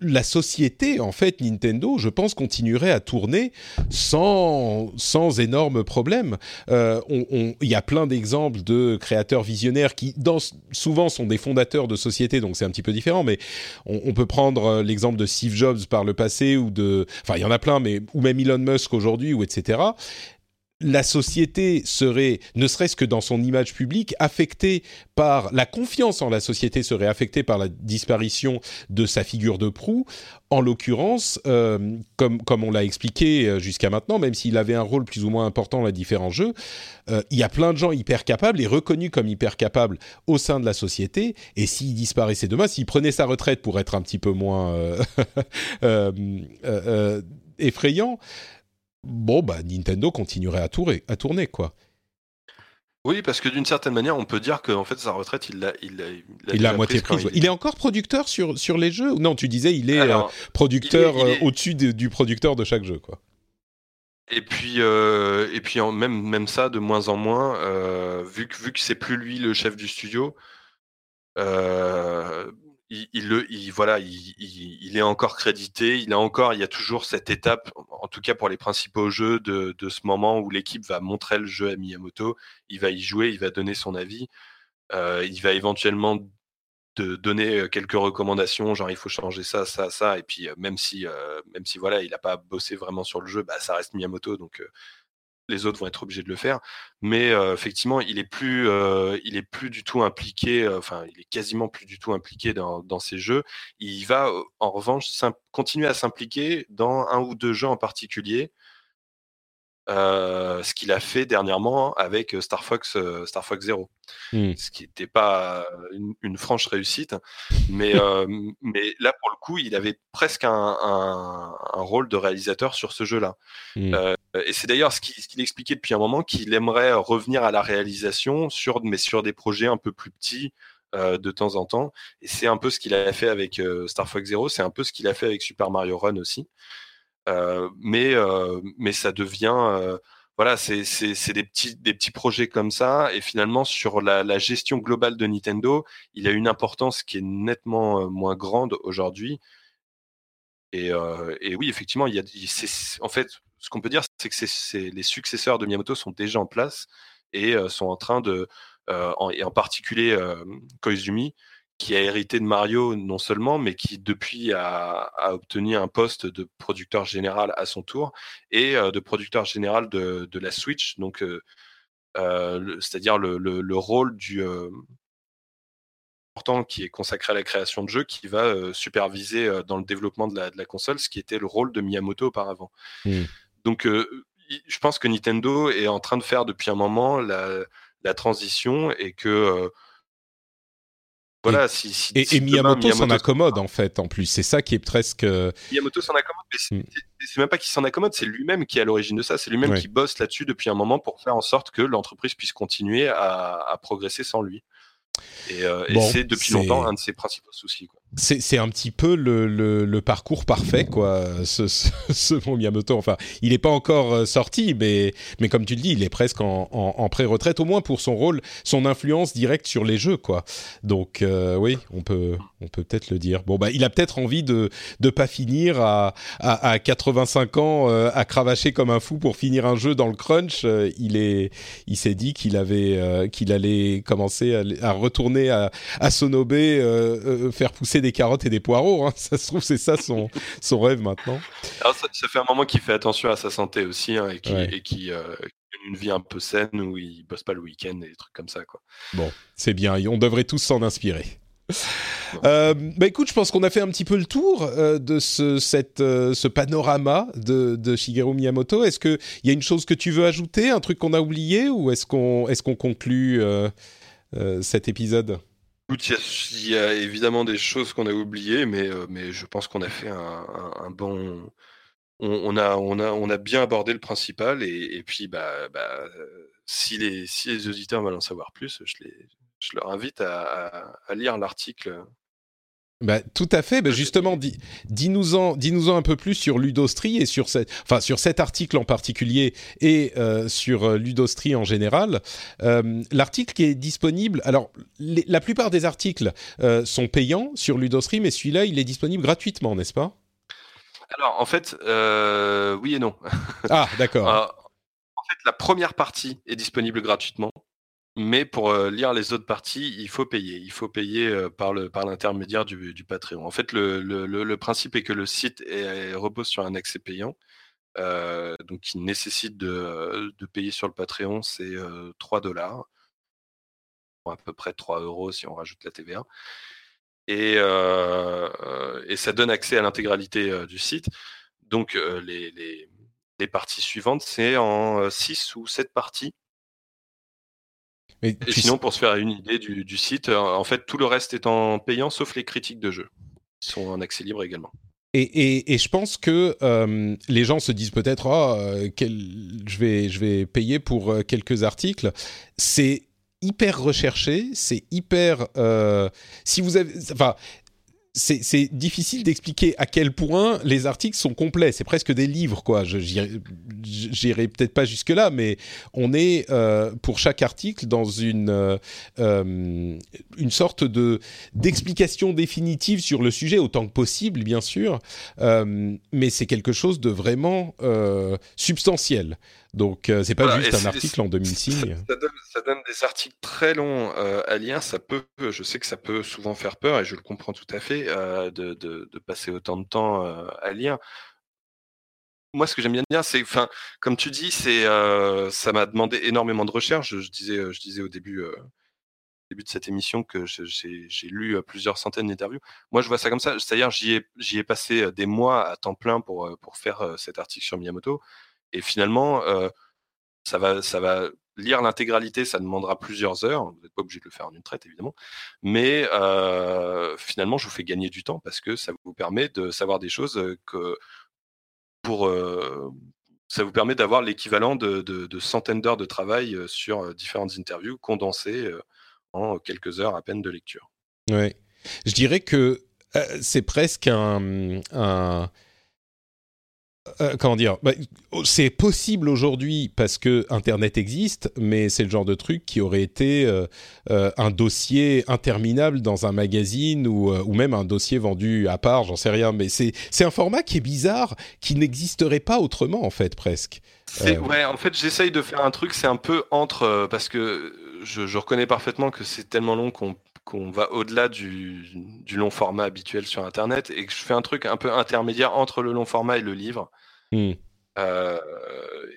la société, en fait, Nintendo, je pense, continuerait à tourner sans, sans énormes problèmes. Euh, il y a plein d'exemples de créateurs visionnaires qui, souvent, sont des fondateurs de sociétés, donc c'est un petit peu différent, mais on, peut prendre euh, l'exemple de Steve Jobs par le passé, ou de... Enfin, il y en a plein, mais... Ou même Elon Musk aujourd'hui, ou etc la société serait, ne serait-ce que dans son image publique, affectée par la confiance en la société serait affectée par la disparition de sa figure de proue. En l'occurrence, euh, comme, comme on l'a expliqué euh, jusqu'à maintenant, même s'il avait un rôle plus ou moins important dans les différents jeux, euh, il y a plein de gens hyper capables et reconnus comme hyper capables au sein de la société. Et s'il disparaissait demain, s'il prenait sa retraite pour être un petit peu moins (laughs) effrayant, bon, bah, Nintendo continuerait à tourner, à tourner quoi. Oui, parce que d'une certaine manière, on peut dire qu'en fait, sa retraite, il l'a, il, il, a, moitié prise. Il... est encore producteur sur, sur les jeux? Non, tu disais, il est euh, producteur euh, au-dessus du producteur de chaque jeu, quoi. Et puis, euh, et puis même, même ça, de moins en moins, vu que, vu que c'est plus lui le chef du studio, il, voilà, il, est encore crédité. Il a encore, il y a toujours cette étape, en tout cas pour les principaux jeux, de, ce moment où l'équipe va montrer le jeu à Miyamoto. Il va y jouer, il va donner son avis. Euh, il va éventuellement de donner euh, quelques recommandations, genre il faut changer ça, ça, ça. Et puis euh, même si, même si voilà, il n'a pas bossé vraiment sur le jeu, bah, ça reste Miyamoto, donc les autres vont être obligés de le faire. Mais euh, effectivement, il est plus, euh, il est plus du tout impliqué. Euh, enfin, il est quasiment plus du tout impliqué dans, dans ces jeux. Il va en revanche continuer à s'impliquer dans un ou deux jeux en particulier. Ce qu'il a fait dernièrement avec Star Fox, Star Fox Zero, mmh. ce qui n'était pas une, franche réussite, mais, (laughs) mais là pour le coup, il avait presque un, un, rôle de réalisateur sur ce jeu-là. Mmh. Et c'est d'ailleurs ce qu'il expliquait depuis un moment qu'il aimerait revenir à la réalisation sur, mais sur des projets un peu plus petits. de temps en temps et c'est un peu ce qu'il a fait avec Star Fox Zero c'est un peu ce qu'il a fait avec Super Mario Run aussi euh, mais, euh, mais ça devient euh, voilà, c'est des petits, des petits projets comme ça. Et finalement, sur la, la, gestion globale de Nintendo, il a une importance qui est nettement moins grande aujourd'hui. Et, euh, et, oui, effectivement, il y a, en fait, ce qu'on peut dire, c'est que les successeurs de Miyamoto sont déjà en place et sont en train de, en, et en particulier Koizumi, qui a hérité de Mario non seulement, mais qui depuis a, obtenu un poste de producteur général à son tour et euh, de producteur général de, la Switch, donc euh, euh, c'est-à-dire le, rôle du important qui est consacré à la création de jeux, qui va superviser dans le développement de la, console, ce qui était le rôle de Miyamoto auparavant. Mmh. Donc je pense que Nintendo est en train de faire depuis un moment la, la transition et que voilà, si, si, et, Miyamoto, s'en accommode en fait, en plus. C'est ça qui est presque. Euh, Miyamoto s'en accommode, mais hmm. c'est même pas qu'il s'en accommode, c'est lui-même qui est à l'origine de ça. C'est lui-même qui bosse là-dessus depuis un moment pour faire en sorte que l'entreprise puisse continuer à, à, progresser sans lui. Et, euh, et c'est depuis longtemps un de ses principaux soucis. Quoi c'est un petit peu le, le, le, parcours parfait, quoi, ce, ce, ce Miyamoto. Enfin, il n'est pas encore euh, sorti, mais, mais comme tu le dis, il est presque en, en, en pré-retraite, au moins pour son rôle, son influence directe sur les jeux, quoi. Donc, euh, oui, on peut, on peut peut-être le dire. Bon, bah, il a peut-être envie de ne pas finir à, à, à 85 ans euh, à cravacher comme un fou pour finir un jeu dans le crunch. il est, il s'est dit qu'il avait, qu'il allait commencer à, à retourner à, à Sonobe, faire pousser des carottes et des poireaux. Hein. Ça se trouve, c'est ça son, son rêve maintenant. ça, fait un moment qu'il fait attention à sa santé aussi hein, et qui, et qui euh, une vie un peu saine où il bosse pas le week-end et des trucs comme ça. Quoi. Bon, c'est bien. On devrait tous s'en inspirer. Euh, bah écoute, je pense qu'on a fait un petit peu le tour euh, de ce, cette, euh, ce panorama de, de Shigeru Miyamoto. Est-ce qu'il y a une chose que tu veux ajouter, un truc qu'on a oublié, ou est-ce qu'on est qu'on conclut cet épisode? Il y, a évidemment des choses qu'on a oubliées, mais, euh, je pense qu'on a fait un, bon. On, a, bien abordé le principal, et, puis bah, bah, si, les, auditeurs veulent en savoir plus, je les, je leur invite à, lire l'article. Bah, tout à fait. Bah, justement, dis-nous-en, dis-nous-en un peu plus sur Ludostri et sur cette, enfin sur cet article en particulier et euh, sur euh, Ludostri en général. Euh, l'article qui est disponible. Alors, la plupart des articles sont payants sur Ludostri, mais celui-là, il est disponible gratuitement, n'est-ce pas? Alors, en fait, oui et non. Ah, d'accord. en fait, la première partie est disponible gratuitement. Mais pour lire les autres parties, il faut payer. Il faut payer par le par l'intermédiaire du, du, Patreon. En fait, le, le, principe est que le site repose sur un accès payant, euh, donc il nécessite de, de, payer sur le Patreon, c'est 3 dollars, à peu près 3 euros si on rajoute la TVA. Et, et ça donne accès à l'intégralité du site. Donc les, les, les parties suivantes, c'est en 6 ou 7 parties et sinon, pour se faire une idée du, site, euh, en fait, tout le reste est en payant, sauf les critiques de jeux. Ils sont en accès libre également. Et, je pense que euh, les gens se disent peut-être, oh, je, vais, je vais payer pour quelques articles. C'est hyper recherché, c'est hyper. si vous avez, enfin, c'est difficile d'expliquer à quel point les articles sont complets. C'est presque des livres, quoi. J'irai peut-être pas jusque là, mais on est euh, pour chaque article dans une euh, euh, une sorte de d'explication définitive sur le sujet autant que possible, bien sûr. mais c'est quelque chose de vraiment substantiel. Donc, euh, c'est pas juste un article en 2006. Ça, donne, des articles très longs euh, à lire. Ça peut, je sais que ça peut souvent faire peur, et je le comprends tout à fait, euh, de, de, de, passer autant de temps à lire. Moi, ce que j'aime bien dire, c'est, enfin, comme tu dis, c'est, ça m'a demandé énormément de recherche. Je, disais, je disais au début, début de cette émission que j'ai lu plusieurs centaines d'interviews. Moi, je vois ça comme ça. C'est-à-dire, j'y ai, ai passé des mois à temps plein pour, pour faire cet article sur Miyamoto. Et finalement, euh, ça, va, ça va lire l'intégralité, ça demandera plusieurs heures. Vous n'êtes pas obligé de le faire en une traite, évidemment. Mais euh, finalement, je vous fais gagner du temps parce que ça vous permet de savoir des choses que pour. Euh, ça vous permet d'avoir l'équivalent de, centaines d'heures de travail sur différentes interviews condensées en quelques heures à peine de lecture. Oui. Je dirais que c'est presque un euh, comment dire? Bah, C'est possible aujourd'hui parce que Internet existe, mais c'est le genre de truc qui aurait été euh, euh, un dossier interminable dans un magazine ou, ou même un dossier vendu à part, j'en sais rien. Mais c'est un format qui est bizarre, qui n'existerait pas autrement en fait presque. Ouais, en fait j'essaye de faire un truc, c'est un peu entre parce que je, je reconnais parfaitement que c'est tellement long qu'on qu'on va au-delà du, long format habituel sur Internet et que je fais un truc un peu intermédiaire entre le long format et le livre. Hmm. Euh,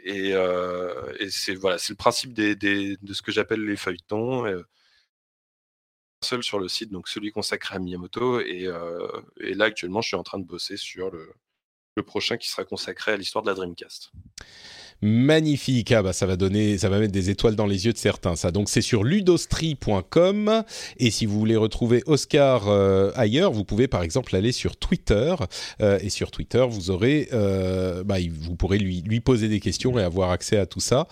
euh, et, c'est voilà, c'est le principe des, de ce que j'appelle les feuilletons. Euh, seul sur le site, donc celui consacré à Miyamoto. Et, et, là, actuellement, je suis en train de bosser sur le, le prochain qui sera consacré à l'histoire de la Dreamcast magnifique. Ah bah ça va donner, ça va mettre des étoiles dans les yeux de certains. Ça. Donc c'est sur ludostri.com et si vous voulez retrouver Oscar euh, ailleurs, vous pouvez par exemple aller sur Twitter euh, et sur Twitter vous aurez, euh, bah, vous pourrez lui lui poser des questions et avoir accès à tout ça.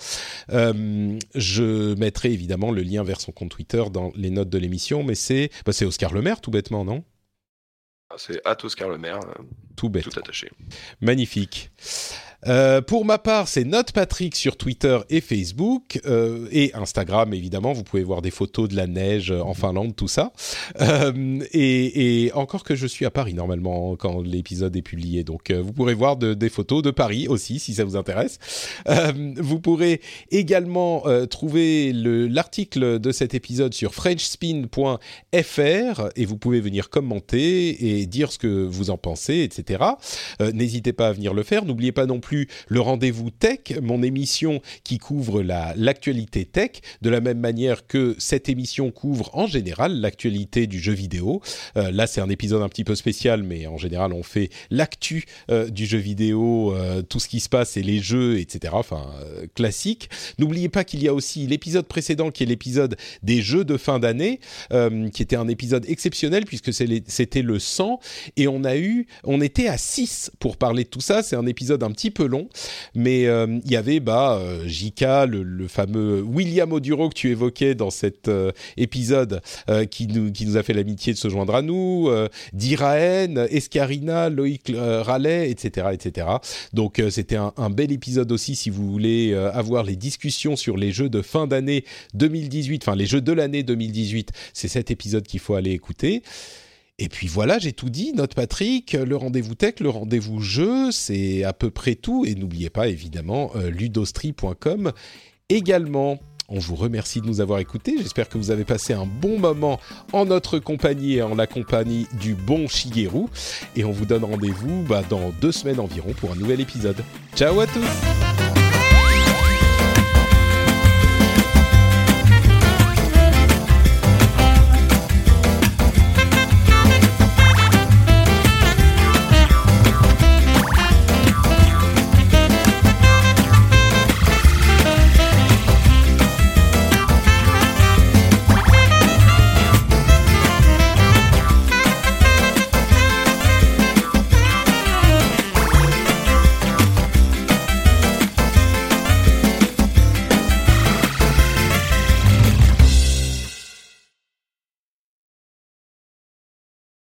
je mettrai évidemment le lien vers son compte Twitter dans les notes de l'émission, mais c'est bah, c'est Oscar Lemaire tout bêtement, non? Ah, C'est at Oscar Lemaire. Tout bête. Tout attaché. Magnifique. Euh, pour ma part, c'est Note Patrick sur Twitter et Facebook euh, et Instagram évidemment. Vous pouvez voir des photos de la neige en Finlande, tout ça. Euh, et, et, encore que je suis à Paris normalement quand l'épisode est publié, donc euh, vous pourrez voir de, des photos de Paris aussi si ça vous intéresse. Euh, vous pourrez également trouver l'article de cet épisode sur frenchspin.fr et vous pouvez venir commenter et dire ce que vous en pensez, etc. N'hésitez pas à venir le faire. N'oubliez pas non plus le rendez-vous tech, mon émission qui couvre l'actualité tech, de la même manière que cette émission couvre en général l'actualité du jeu vidéo. Euh, là, c'est un épisode un petit peu spécial, mais en général, on fait l'actu euh, du jeu vidéo, euh, tout ce qui se passe et les jeux, etc. Enfin, classique. N'oubliez pas qu'il y a aussi l'épisode précédent qui est l'épisode des jeux de fin d'année, qui était un épisode exceptionnel puisque c'était le 100 et on a eu, on était à 6 pour parler de tout ça. C'est un épisode un petit peu long, mais il y avait bah J.K., le, fameux William Oduro que tu évoquais dans cet épisode, qui nous qui nous a fait l'amitié de se joindre à nous, Diraen, Escarina, Loïc Rallet, etc., etc. Donc c'était un, un, bel épisode aussi si vous voulez avoir les discussions sur les jeux de fin d'année 2018, enfin les jeux de l'année 2018. C'est cet épisode qu'il faut aller écouter. Et puis voilà, j'ai tout dit, Note Patrick, le rendez-vous tech, le rendez-vous jeu, c'est à peu près tout. Et n'oubliez pas évidemment euh, ludostri.com également. On vous remercie de nous avoir écoutés. J'espère que vous avez passé un bon moment en notre compagnie et en la compagnie du bon Shigeru. Et on vous donne rendez-vous bah, dans deux semaines environ pour un nouvel épisode. Ciao à tous